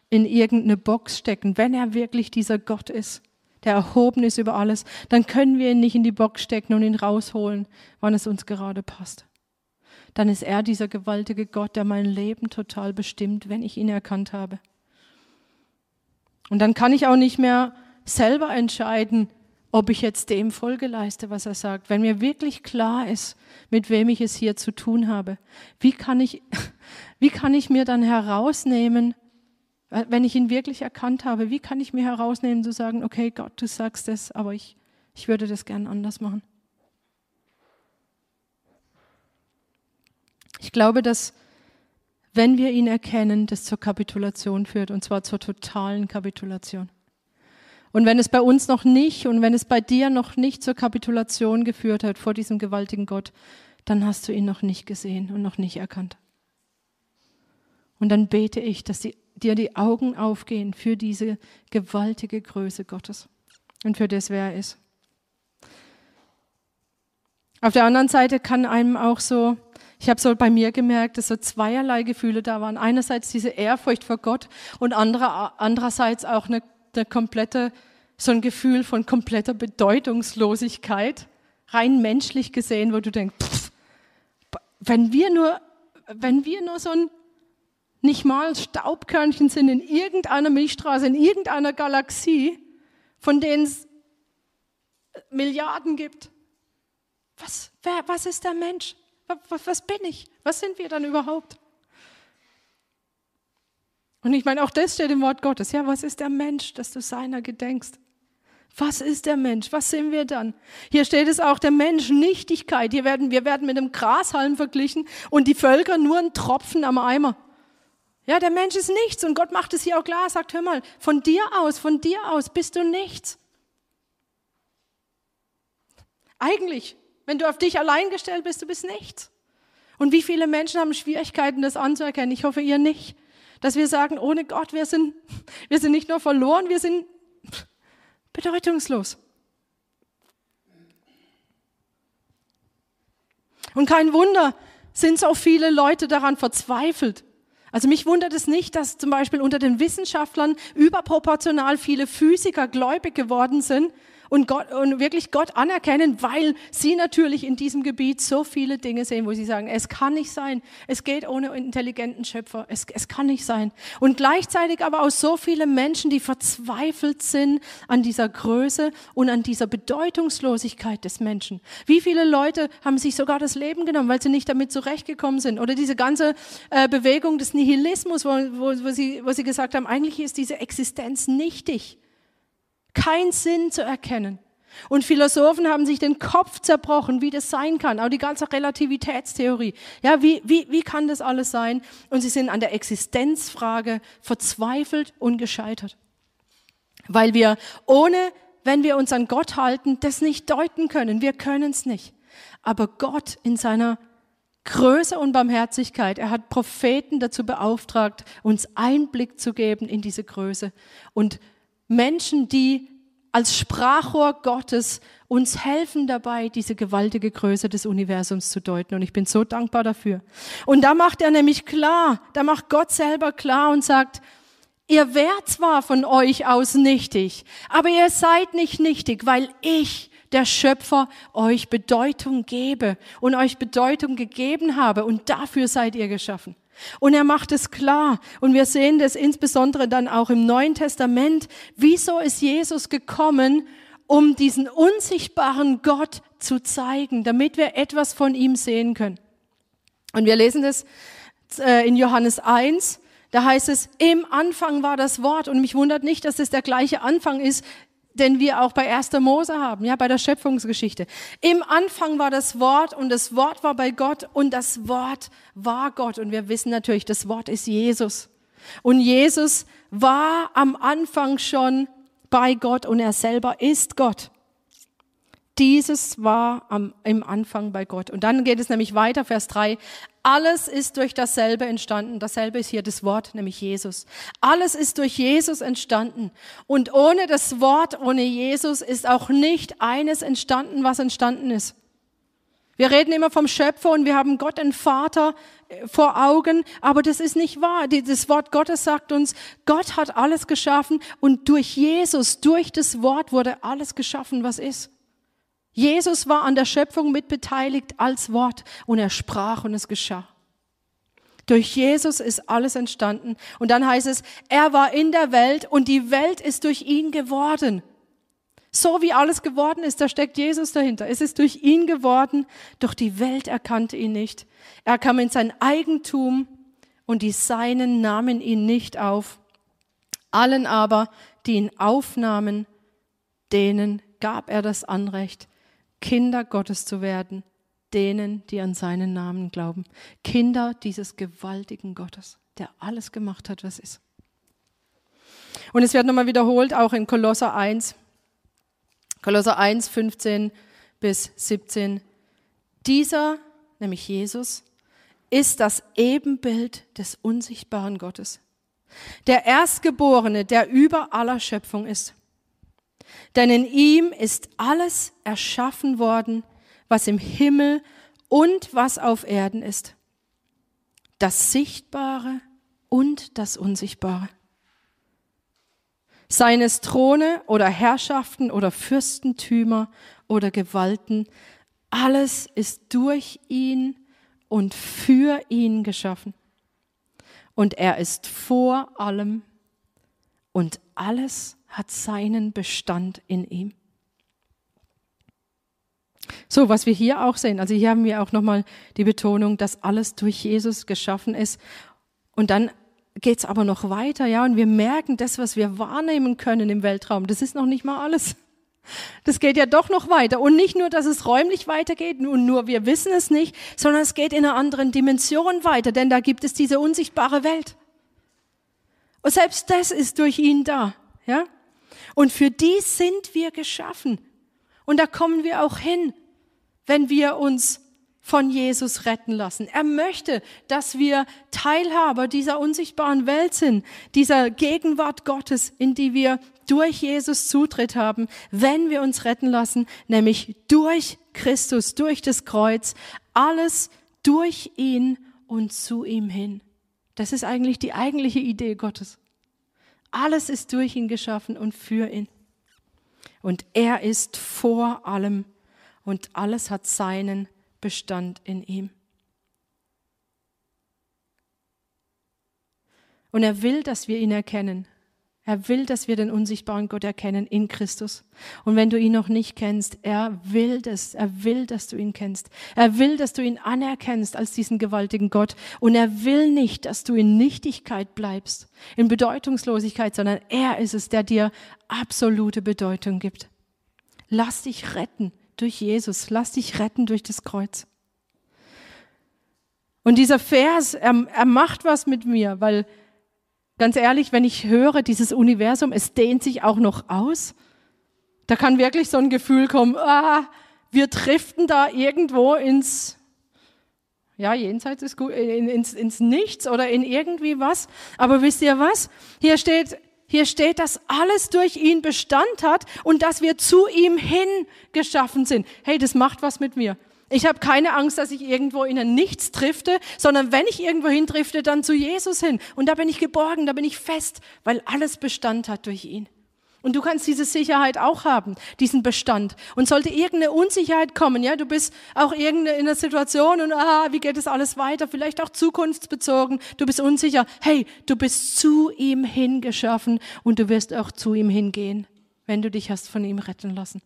in irgendeine Box stecken, wenn er wirklich dieser Gott ist, der erhoben ist über alles, dann können wir ihn nicht in die Box stecken und ihn rausholen, wann es uns gerade passt. Dann ist er dieser gewaltige Gott, der mein Leben total bestimmt, wenn ich ihn erkannt habe. Und dann kann ich auch nicht mehr selber entscheiden, ob ich jetzt dem Folge leiste, was er sagt. Wenn mir wirklich klar ist, mit wem ich es hier zu tun habe, wie kann ich, wie kann ich mir dann herausnehmen, wenn ich ihn wirklich erkannt habe, wie kann ich mir herausnehmen zu sagen, okay, Gott, du sagst es, aber ich, ich würde das gern anders machen. Ich glaube, dass wenn wir ihn erkennen, das zur Kapitulation führt, und zwar zur totalen Kapitulation. Und wenn es bei uns noch nicht und wenn es bei dir noch nicht zur Kapitulation geführt hat vor diesem gewaltigen Gott, dann hast du ihn noch nicht gesehen und noch nicht erkannt. Und dann bete ich, dass die, dir die Augen aufgehen für diese gewaltige Größe Gottes und für das, wer er ist. Auf der anderen Seite kann einem auch so, ich habe so bei mir gemerkt, dass so zweierlei Gefühle da waren. Einerseits diese Ehrfurcht vor Gott und andererseits auch eine der komplette, so ein Gefühl von kompletter Bedeutungslosigkeit, rein menschlich gesehen, wo du denkst, pff, wenn wir nur, wenn wir nur so ein nicht mal Staubkörnchen sind in irgendeiner Milchstraße, in irgendeiner Galaxie, von denen es Milliarden gibt. Was, wer, was ist der Mensch? Was, was bin ich? Was sind wir dann überhaupt? Und ich meine, auch das steht im Wort Gottes. Ja, was ist der Mensch, dass du seiner gedenkst? Was ist der Mensch? Was sind wir dann? Hier steht es auch, der Mensch, Nichtigkeit. Hier werden, wir werden mit einem Grashalm verglichen und die Völker nur ein Tropfen am Eimer. Ja, der Mensch ist nichts und Gott macht es hier auch klar, sagt, hör mal, von dir aus, von dir aus bist du nichts. Eigentlich, wenn du auf dich allein gestellt bist, du bist nichts. Und wie viele Menschen haben Schwierigkeiten, das anzuerkennen? Ich hoffe, ihr nicht dass wir sagen, ohne Gott, wir sind, wir sind nicht nur verloren, wir sind bedeutungslos. Und kein Wunder, sind so viele Leute daran verzweifelt. Also mich wundert es nicht, dass zum Beispiel unter den Wissenschaftlern überproportional viele Physiker gläubig geworden sind, und, Gott, und wirklich Gott anerkennen, weil sie natürlich in diesem Gebiet so viele Dinge sehen, wo sie sagen, es kann nicht sein, es geht ohne intelligenten Schöpfer, es, es kann nicht sein. Und gleichzeitig aber auch so viele Menschen, die verzweifelt sind an dieser Größe und an dieser Bedeutungslosigkeit des Menschen. Wie viele Leute haben sich sogar das Leben genommen, weil sie nicht damit zurechtgekommen sind? Oder diese ganze äh, Bewegung des Nihilismus, wo, wo, wo, sie, wo sie gesagt haben, eigentlich ist diese Existenz nichtig kein Sinn zu erkennen. Und Philosophen haben sich den Kopf zerbrochen, wie das sein kann. Auch die ganze Relativitätstheorie. Ja, wie, wie, wie kann das alles sein? Und sie sind an der Existenzfrage verzweifelt und gescheitert. Weil wir ohne, wenn wir uns an Gott halten, das nicht deuten können. Wir können es nicht. Aber Gott in seiner Größe und Barmherzigkeit, er hat Propheten dazu beauftragt, uns Einblick zu geben in diese Größe und Menschen, die als Sprachrohr Gottes uns helfen dabei, diese gewaltige Größe des Universums zu deuten. Und ich bin so dankbar dafür. Und da macht er nämlich klar, da macht Gott selber klar und sagt, ihr wärt zwar von euch aus nichtig, aber ihr seid nicht nichtig, weil ich, der Schöpfer, euch Bedeutung gebe und euch Bedeutung gegeben habe und dafür seid ihr geschaffen. Und er macht es klar. Und wir sehen das insbesondere dann auch im Neuen Testament. Wieso ist Jesus gekommen, um diesen unsichtbaren Gott zu zeigen, damit wir etwas von ihm sehen können? Und wir lesen das äh, in Johannes 1, da heißt es, im Anfang war das Wort. Und mich wundert nicht, dass es der gleiche Anfang ist, den wir auch bei 1. Mose haben, ja, bei der Schöpfungsgeschichte. Im Anfang war das Wort und das Wort war bei Gott und das Wort war Gott. Und wir wissen natürlich, das Wort ist Jesus. Und Jesus war am Anfang schon bei Gott und er selber ist Gott. Dieses war am, im Anfang bei Gott. Und dann geht es nämlich weiter, Vers 3. Alles ist durch dasselbe entstanden. Dasselbe ist hier das Wort, nämlich Jesus. Alles ist durch Jesus entstanden. Und ohne das Wort, ohne Jesus ist auch nicht eines entstanden, was entstanden ist. Wir reden immer vom Schöpfer und wir haben Gott, den Vater, äh, vor Augen, aber das ist nicht wahr. Das Wort Gottes sagt uns, Gott hat alles geschaffen und durch Jesus, durch das Wort wurde alles geschaffen, was ist. Jesus war an der Schöpfung mitbeteiligt als Wort und er sprach und es geschah. Durch Jesus ist alles entstanden. Und dann heißt es, er war in der Welt und die Welt ist durch ihn geworden. So wie alles geworden ist, da steckt Jesus dahinter. Es ist durch ihn geworden, doch die Welt erkannte ihn nicht. Er kam in sein Eigentum und die Seinen nahmen ihn nicht auf. Allen aber, die ihn aufnahmen, denen gab er das Anrecht, Kinder Gottes zu werden, denen, die an seinen Namen glauben. Kinder dieses gewaltigen Gottes, der alles gemacht hat, was ist. Und es wird nochmal wiederholt, auch in Kolosser 1, Kolosser 1, 15 bis 17. Dieser, nämlich Jesus, ist das Ebenbild des unsichtbaren Gottes. Der Erstgeborene, der über aller Schöpfung ist. Denn in ihm ist alles erschaffen worden, was im Himmel und was auf Erden ist. Das Sichtbare und das Unsichtbare. Seien es Throne oder Herrschaften oder Fürstentümer oder Gewalten, alles ist durch ihn und für ihn geschaffen. Und er ist vor allem und alles hat seinen Bestand in ihm. So, was wir hier auch sehen, also hier haben wir auch nochmal die Betonung, dass alles durch Jesus geschaffen ist. Und dann geht es aber noch weiter, ja, und wir merken, das, was wir wahrnehmen können im Weltraum, das ist noch nicht mal alles. Das geht ja doch noch weiter. Und nicht nur, dass es räumlich weitergeht und nur wir wissen es nicht, sondern es geht in einer anderen Dimension weiter, denn da gibt es diese unsichtbare Welt. Und selbst das ist durch ihn da, ja. Und für die sind wir geschaffen. Und da kommen wir auch hin, wenn wir uns von Jesus retten lassen. Er möchte, dass wir Teilhaber dieser unsichtbaren Welt sind, dieser Gegenwart Gottes, in die wir durch Jesus Zutritt haben, wenn wir uns retten lassen, nämlich durch Christus, durch das Kreuz, alles durch ihn und zu ihm hin. Das ist eigentlich die eigentliche Idee Gottes. Alles ist durch ihn geschaffen und für ihn. Und er ist vor allem und alles hat seinen Bestand in ihm. Und er will, dass wir ihn erkennen. Er will, dass wir den unsichtbaren Gott erkennen in Christus. Und wenn du ihn noch nicht kennst, er will das. Er will, dass du ihn kennst. Er will, dass du ihn anerkennst als diesen gewaltigen Gott. Und er will nicht, dass du in Nichtigkeit bleibst, in Bedeutungslosigkeit, sondern er ist es, der dir absolute Bedeutung gibt. Lass dich retten durch Jesus. Lass dich retten durch das Kreuz. Und dieser Vers, er, er macht was mit mir, weil Ganz ehrlich, wenn ich höre, dieses Universum, es dehnt sich auch noch aus, da kann wirklich so ein Gefühl kommen, ah, wir driften da irgendwo ins, ja, jenseits ist gut, ins, ins Nichts oder in irgendwie was. Aber wisst ihr was? Hier steht, hier steht, dass alles durch ihn Bestand hat und dass wir zu ihm hin geschaffen sind. Hey, das macht was mit mir. Ich habe keine Angst, dass ich irgendwo in ein Nichts drifte, sondern wenn ich irgendwo hin drifte, dann zu Jesus hin. Und da bin ich geborgen, da bin ich fest, weil alles Bestand hat durch ihn. Und du kannst diese Sicherheit auch haben, diesen Bestand. Und sollte irgendeine Unsicherheit kommen, ja, du bist auch irgendeine in einer Situation und ah, wie geht es alles weiter? Vielleicht auch zukunftsbezogen. Du bist unsicher. Hey, du bist zu ihm hingeschaffen und du wirst auch zu ihm hingehen, wenn du dich hast von ihm retten lassen.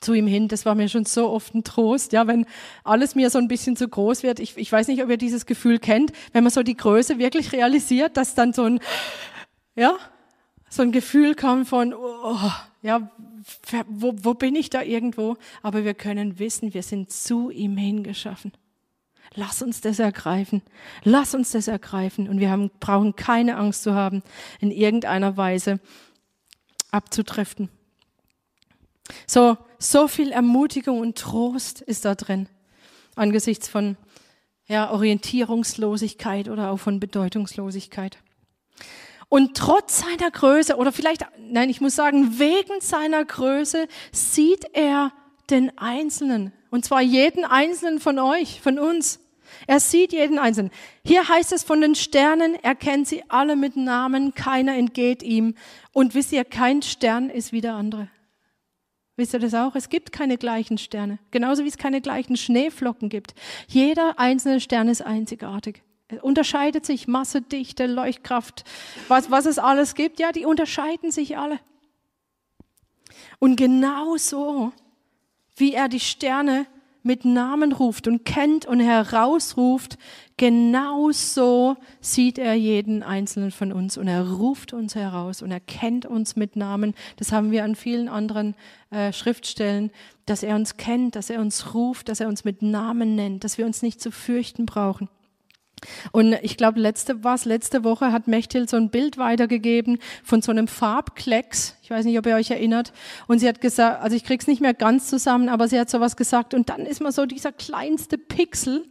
Zu ihm hin. Das war mir schon so oft ein Trost, ja, wenn alles mir so ein bisschen zu groß wird. Ich, ich weiß nicht, ob ihr dieses Gefühl kennt, wenn man so die Größe wirklich realisiert, dass dann so ein, ja, so ein Gefühl kommt von, oh, ja, wo, wo bin ich da irgendwo? Aber wir können wissen, wir sind zu ihm hingeschaffen. Lass uns das ergreifen. Lass uns das ergreifen. Und wir haben, brauchen keine Angst zu haben, in irgendeiner Weise abzudriften. So, so viel Ermutigung und Trost ist da drin. Angesichts von, ja, Orientierungslosigkeit oder auch von Bedeutungslosigkeit. Und trotz seiner Größe, oder vielleicht, nein, ich muss sagen, wegen seiner Größe sieht er den Einzelnen. Und zwar jeden Einzelnen von euch, von uns. Er sieht jeden Einzelnen. Hier heißt es von den Sternen, er kennt sie alle mit Namen, keiner entgeht ihm. Und wisst ihr, kein Stern ist wie der andere. Wisst ihr das auch? Es gibt keine gleichen Sterne. Genauso wie es keine gleichen Schneeflocken gibt. Jeder einzelne Stern ist einzigartig. Er unterscheidet sich Masse, Dichte, Leuchtkraft, was, was es alles gibt. Ja, die unterscheiden sich alle. Und genau so, wie er die Sterne mit Namen ruft und kennt und herausruft, genauso sieht er jeden einzelnen von uns und er ruft uns heraus und er kennt uns mit Namen. Das haben wir an vielen anderen äh, Schriftstellen, dass er uns kennt, dass er uns ruft, dass er uns mit Namen nennt, dass wir uns nicht zu fürchten brauchen. Und ich glaube, letzte was letzte Woche hat Mechthild so ein Bild weitergegeben von so einem Farbklecks. Ich weiß nicht, ob ihr euch erinnert. Und sie hat gesagt, also ich krieg's nicht mehr ganz zusammen, aber sie hat sowas gesagt. Und dann ist man so dieser kleinste Pixel.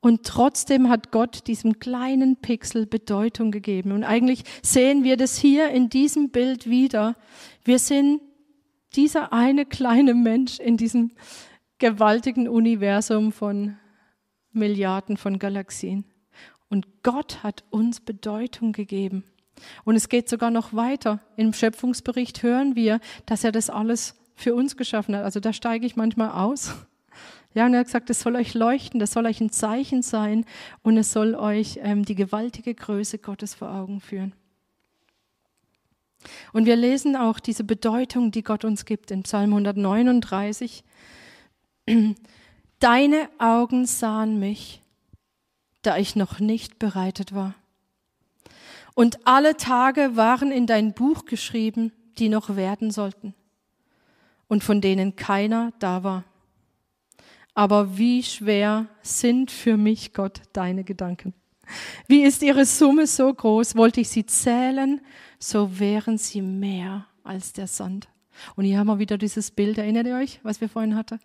Und trotzdem hat Gott diesem kleinen Pixel Bedeutung gegeben. Und eigentlich sehen wir das hier in diesem Bild wieder. Wir sind dieser eine kleine Mensch in diesem gewaltigen Universum von Milliarden von Galaxien. Und Gott hat uns Bedeutung gegeben. Und es geht sogar noch weiter. Im Schöpfungsbericht hören wir, dass er das alles für uns geschaffen hat. Also da steige ich manchmal aus. Ja, und er hat gesagt, es soll euch leuchten, das soll euch ein Zeichen sein und es soll euch ähm, die gewaltige Größe Gottes vor Augen führen. Und wir lesen auch diese Bedeutung, die Gott uns gibt in Psalm 139. Deine Augen sahen mich, da ich noch nicht bereitet war. Und alle Tage waren in dein Buch geschrieben, die noch werden sollten und von denen keiner da war. Aber wie schwer sind für mich, Gott, deine Gedanken? Wie ist ihre Summe so groß? Wollte ich sie zählen, so wären sie mehr als der Sand. Und hier haben wir wieder dieses Bild, erinnert ihr euch, was wir vorhin hatte,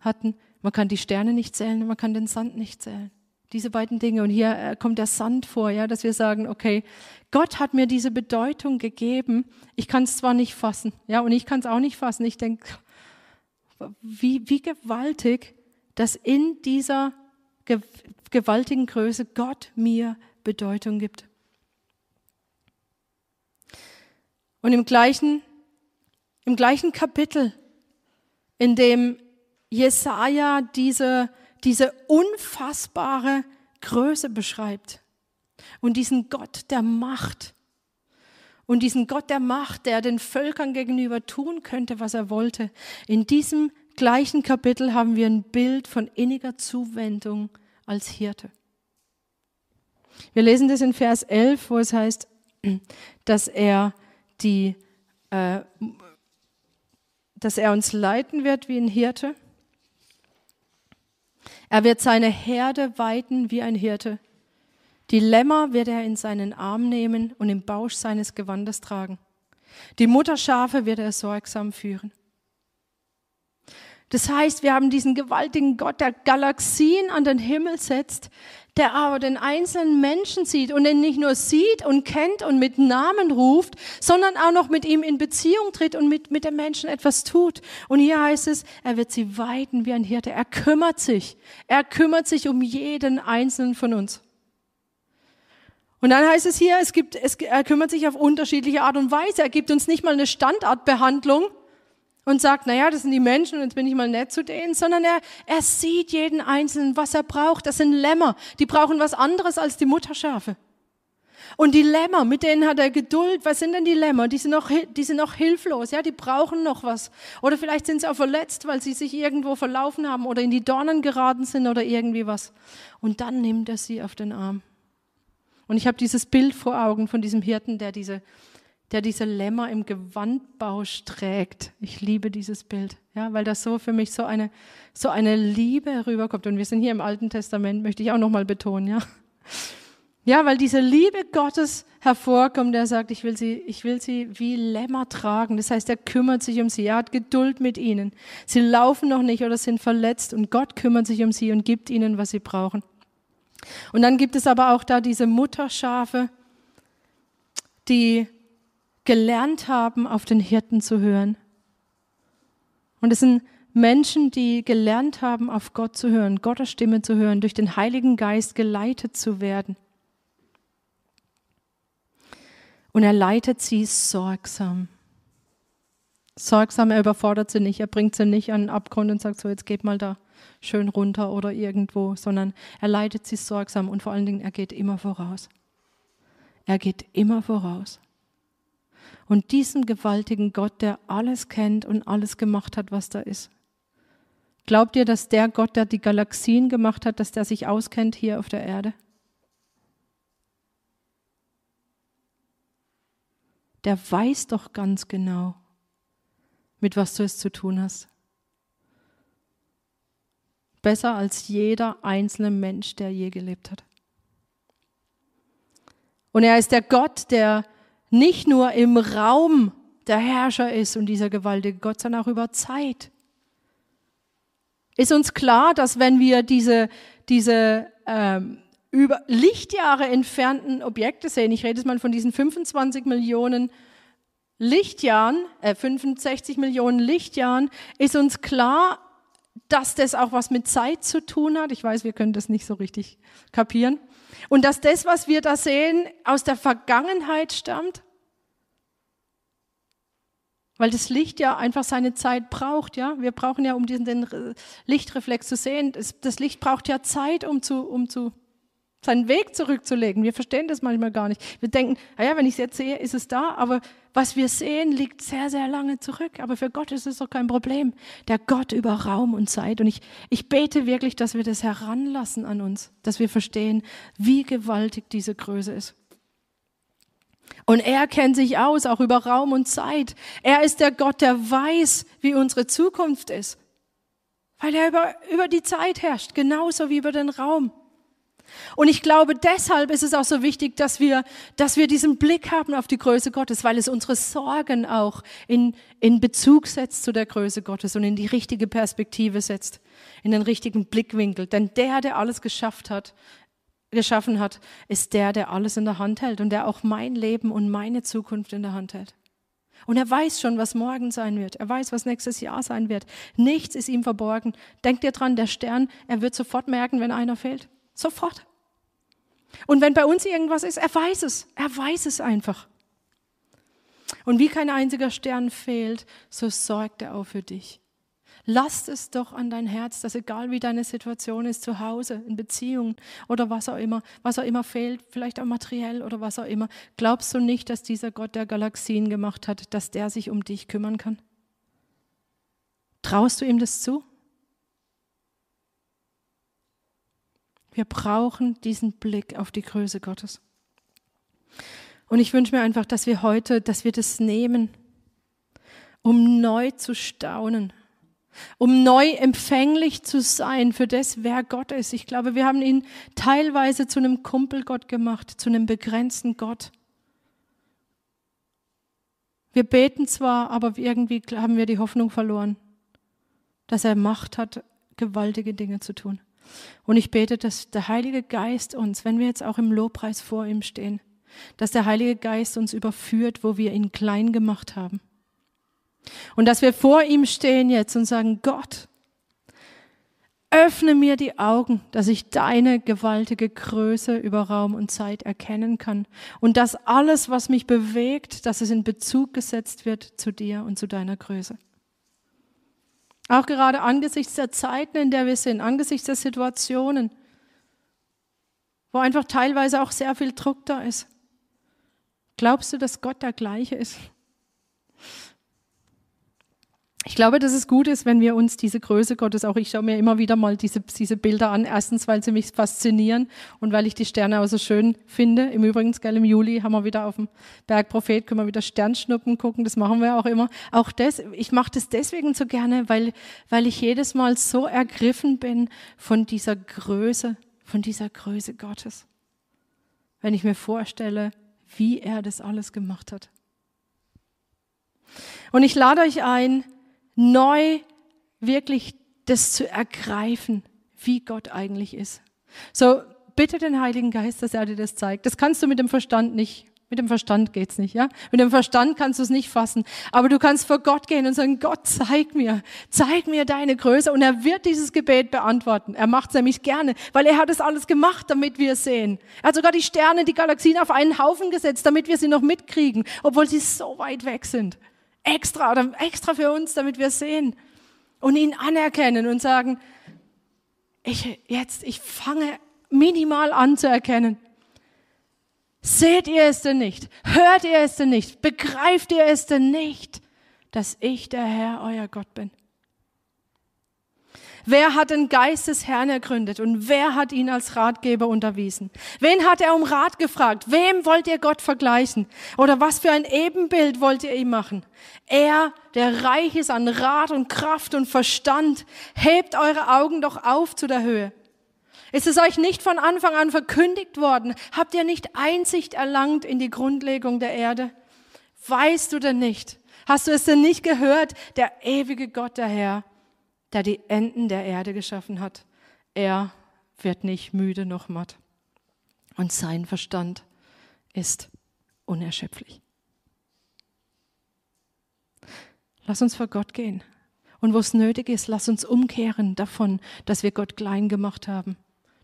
hatten? Man kann die Sterne nicht zählen, man kann den Sand nicht zählen. Diese beiden Dinge. Und hier äh, kommt der Sand vor, ja, dass wir sagen, okay, Gott hat mir diese Bedeutung gegeben. Ich kann es zwar nicht fassen, ja, und ich kann es auch nicht fassen. Ich denke, wie, wie gewaltig, dass in dieser ge gewaltigen Größe Gott mir Bedeutung gibt. Und im gleichen, im gleichen Kapitel, in dem Jesaja diese, diese unfassbare Größe beschreibt und diesen Gott der Macht und diesen Gott der Macht, der den Völkern gegenüber tun könnte, was er wollte. In diesem gleichen Kapitel haben wir ein Bild von inniger Zuwendung als Hirte. Wir lesen das in Vers 11, wo es heißt, dass er die, äh, dass er uns leiten wird wie ein Hirte er wird seine Herde weiden wie ein Hirte. Die Lämmer wird er in seinen Arm nehmen und im Bausch seines Gewandes tragen. Die Mutterschafe wird er sorgsam führen. Das heißt, wir haben diesen gewaltigen Gott, der Galaxien an den Himmel setzt, der aber den einzelnen Menschen sieht und ihn nicht nur sieht und kennt und mit Namen ruft, sondern auch noch mit ihm in Beziehung tritt und mit, mit dem Menschen etwas tut. Und hier heißt es, er wird sie weiden wie ein Hirte. Er kümmert sich. Er kümmert sich um jeden einzelnen von uns. Und dann heißt es hier, es gibt, es, er kümmert sich auf unterschiedliche Art und Weise. Er gibt uns nicht mal eine Standardbehandlung, und sagt, naja, das sind die Menschen und jetzt bin ich mal nett zu denen, sondern er, er sieht jeden Einzelnen, was er braucht. Das sind Lämmer, die brauchen was anderes als die Mutterschafe. Und die Lämmer, mit denen hat er Geduld. Was sind denn die Lämmer? Die sind noch, die sind noch hilflos, ja, die brauchen noch was. Oder vielleicht sind sie auch verletzt, weil sie sich irgendwo verlaufen haben oder in die Dornen geraten sind oder irgendwie was. Und dann nimmt er sie auf den Arm. Und ich habe dieses Bild vor Augen von diesem Hirten, der diese, der diese Lämmer im Gewandbausch trägt. Ich liebe dieses Bild, ja, weil das so für mich so eine, so eine Liebe rüberkommt. Und wir sind hier im Alten Testament, möchte ich auch nochmal betonen, ja. Ja, weil diese Liebe Gottes hervorkommt, der sagt, ich will sie, ich will sie wie Lämmer tragen. Das heißt, er kümmert sich um sie. Er hat Geduld mit ihnen. Sie laufen noch nicht oder sind verletzt und Gott kümmert sich um sie und gibt ihnen, was sie brauchen. Und dann gibt es aber auch da diese Mutterschafe, die gelernt haben, auf den Hirten zu hören. Und es sind Menschen, die gelernt haben, auf Gott zu hören, Gottes Stimme zu hören, durch den Heiligen Geist geleitet zu werden. Und er leitet sie sorgsam. Sorgsam, er überfordert sie nicht, er bringt sie nicht an den Abgrund und sagt so, jetzt geht mal da schön runter oder irgendwo, sondern er leitet sie sorgsam und vor allen Dingen, er geht immer voraus. Er geht immer voraus. Und diesem gewaltigen Gott, der alles kennt und alles gemacht hat, was da ist. Glaubt ihr, dass der Gott, der die Galaxien gemacht hat, dass der sich auskennt hier auf der Erde? der weiß doch ganz genau, mit was du es zu tun hast. Besser als jeder einzelne Mensch, der je gelebt hat. Und er ist der Gott, der nicht nur im Raum der Herrscher ist und dieser gewaltige Gott, sondern auch über Zeit. Ist uns klar, dass wenn wir diese, diese ähm, über Lichtjahre entfernten Objekte sehen. Ich rede jetzt mal von diesen 25 Millionen Lichtjahren, äh 65 Millionen Lichtjahren, ist uns klar, dass das auch was mit Zeit zu tun hat. Ich weiß, wir können das nicht so richtig kapieren. Und dass das, was wir da sehen, aus der Vergangenheit stammt. Weil das Licht ja einfach seine Zeit braucht, ja. Wir brauchen ja, um diesen Lichtreflex zu sehen, das, das Licht braucht ja Zeit, um zu, um zu seinen Weg zurückzulegen. Wir verstehen das manchmal gar nicht. Wir denken, naja, wenn ich es jetzt sehe, ist es da, aber was wir sehen, liegt sehr, sehr lange zurück. Aber für Gott ist es doch kein Problem. Der Gott über Raum und Zeit. Und ich, ich bete wirklich, dass wir das heranlassen an uns, dass wir verstehen, wie gewaltig diese Größe ist. Und er kennt sich aus, auch über Raum und Zeit. Er ist der Gott, der weiß, wie unsere Zukunft ist. Weil er über, über die Zeit herrscht, genauso wie über den Raum. Und ich glaube, deshalb ist es auch so wichtig, dass wir, dass wir diesen Blick haben auf die Größe Gottes, weil es unsere Sorgen auch in, in Bezug setzt zu der Größe Gottes und in die richtige Perspektive setzt, in den richtigen Blickwinkel. Denn der, der alles geschafft hat, geschaffen hat, ist der, der alles in der Hand hält und der auch mein Leben und meine Zukunft in der Hand hält. Und er weiß schon, was morgen sein wird. Er weiß, was nächstes Jahr sein wird. Nichts ist ihm verborgen. Denkt ihr dran, der Stern, er wird sofort merken, wenn einer fehlt. Sofort. Und wenn bei uns irgendwas ist, er weiß es. Er weiß es einfach. Und wie kein einziger Stern fehlt, so sorgt er auch für dich. Lasst es doch an dein Herz, dass egal wie deine Situation ist, zu Hause, in Beziehungen oder was auch immer, was auch immer fehlt, vielleicht auch materiell oder was auch immer, glaubst du nicht, dass dieser Gott der Galaxien gemacht hat, dass der sich um dich kümmern kann? Traust du ihm das zu? Wir brauchen diesen Blick auf die Größe Gottes. Und ich wünsche mir einfach, dass wir heute, dass wir das nehmen, um neu zu staunen, um neu empfänglich zu sein für das, wer Gott ist. Ich glaube, wir haben ihn teilweise zu einem Kumpelgott gemacht, zu einem begrenzten Gott. Wir beten zwar, aber irgendwie haben wir die Hoffnung verloren, dass er Macht hat, gewaltige Dinge zu tun. Und ich bete, dass der Heilige Geist uns, wenn wir jetzt auch im Lobpreis vor ihm stehen, dass der Heilige Geist uns überführt, wo wir ihn klein gemacht haben. Und dass wir vor ihm stehen jetzt und sagen, Gott, öffne mir die Augen, dass ich deine gewaltige Größe über Raum und Zeit erkennen kann. Und dass alles, was mich bewegt, dass es in Bezug gesetzt wird zu dir und zu deiner Größe. Auch gerade angesichts der Zeiten, in der wir sind, angesichts der Situationen, wo einfach teilweise auch sehr viel Druck da ist. Glaubst du, dass Gott der gleiche ist? Ich glaube, dass es gut ist, wenn wir uns diese Größe Gottes, auch ich schaue mir immer wieder mal diese, diese Bilder an. Erstens, weil sie mich faszinieren und weil ich die Sterne auch so schön finde. Im Übrigen, gell, im Juli haben wir wieder auf dem Berg Prophet, können wir wieder Sternschnuppen gucken. Das machen wir auch immer. Auch das, ich mache das deswegen so gerne, weil, weil ich jedes Mal so ergriffen bin von dieser Größe, von dieser Größe Gottes. Wenn ich mir vorstelle, wie er das alles gemacht hat. Und ich lade euch ein, neu wirklich das zu ergreifen, wie Gott eigentlich ist. So, bitte den Heiligen Geist, dass er dir das zeigt. Das kannst du mit dem Verstand nicht. Mit dem Verstand geht's nicht, ja? Mit dem Verstand kannst du es nicht fassen. Aber du kannst vor Gott gehen und sagen, Gott, zeig mir, zeig mir deine Größe. Und er wird dieses Gebet beantworten. Er macht es nämlich gerne, weil er hat es alles gemacht, damit wir sehen. Er hat sogar die Sterne, die Galaxien auf einen Haufen gesetzt, damit wir sie noch mitkriegen, obwohl sie so weit weg sind extra oder extra für uns, damit wir sehen und ihn anerkennen und sagen, ich jetzt, ich fange minimal an zu erkennen. Seht ihr es denn nicht? Hört ihr es denn nicht? Begreift ihr es denn nicht, dass ich der Herr, euer Gott bin? Wer hat den Geist des Herrn ergründet und wer hat ihn als Ratgeber unterwiesen? Wen hat er um Rat gefragt? Wem wollt ihr Gott vergleichen? Oder was für ein Ebenbild wollt ihr ihm machen? Er, der reich ist an Rat und Kraft und Verstand, hebt eure Augen doch auf zu der Höhe. Ist es euch nicht von Anfang an verkündigt worden? Habt ihr nicht Einsicht erlangt in die Grundlegung der Erde? Weißt du denn nicht? Hast du es denn nicht gehört? Der ewige Gott, der Herr, der die Enden der Erde geschaffen hat. Er wird nicht müde noch matt. Und sein Verstand ist unerschöpflich. Lass uns vor Gott gehen. Und wo es nötig ist, lass uns umkehren davon, dass wir Gott klein gemacht haben,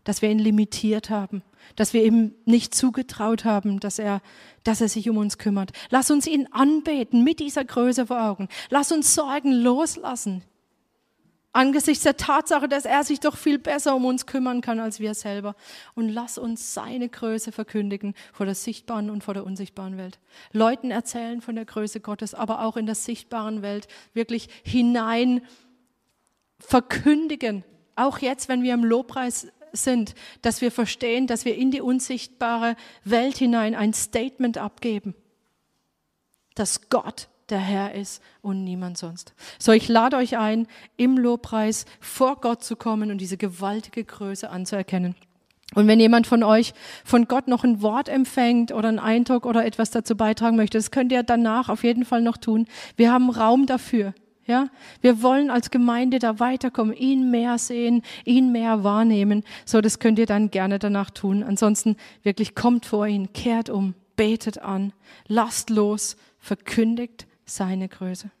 dass wir ihn limitiert haben, dass wir ihm nicht zugetraut haben, dass er, dass er sich um uns kümmert. Lass uns ihn anbeten mit dieser Größe vor Augen. Lass uns Sorgen loslassen angesichts der Tatsache, dass er sich doch viel besser um uns kümmern kann als wir selber. Und lass uns seine Größe verkündigen vor der sichtbaren und vor der unsichtbaren Welt. Leuten erzählen von der Größe Gottes, aber auch in der sichtbaren Welt wirklich hinein verkündigen. Auch jetzt, wenn wir im Lobpreis sind, dass wir verstehen, dass wir in die unsichtbare Welt hinein ein Statement abgeben, dass Gott der Herr ist und niemand sonst. So, ich lade euch ein, im Lobpreis vor Gott zu kommen und diese gewaltige Größe anzuerkennen. Und wenn jemand von euch von Gott noch ein Wort empfängt oder einen Eindruck oder etwas dazu beitragen möchte, das könnt ihr danach auf jeden Fall noch tun. Wir haben Raum dafür. Ja, wir wollen als Gemeinde da weiterkommen, ihn mehr sehen, ihn mehr wahrnehmen. So, das könnt ihr dann gerne danach tun. Ansonsten wirklich kommt vor ihn, kehrt um, betet an, lasst los, verkündigt seine Größe.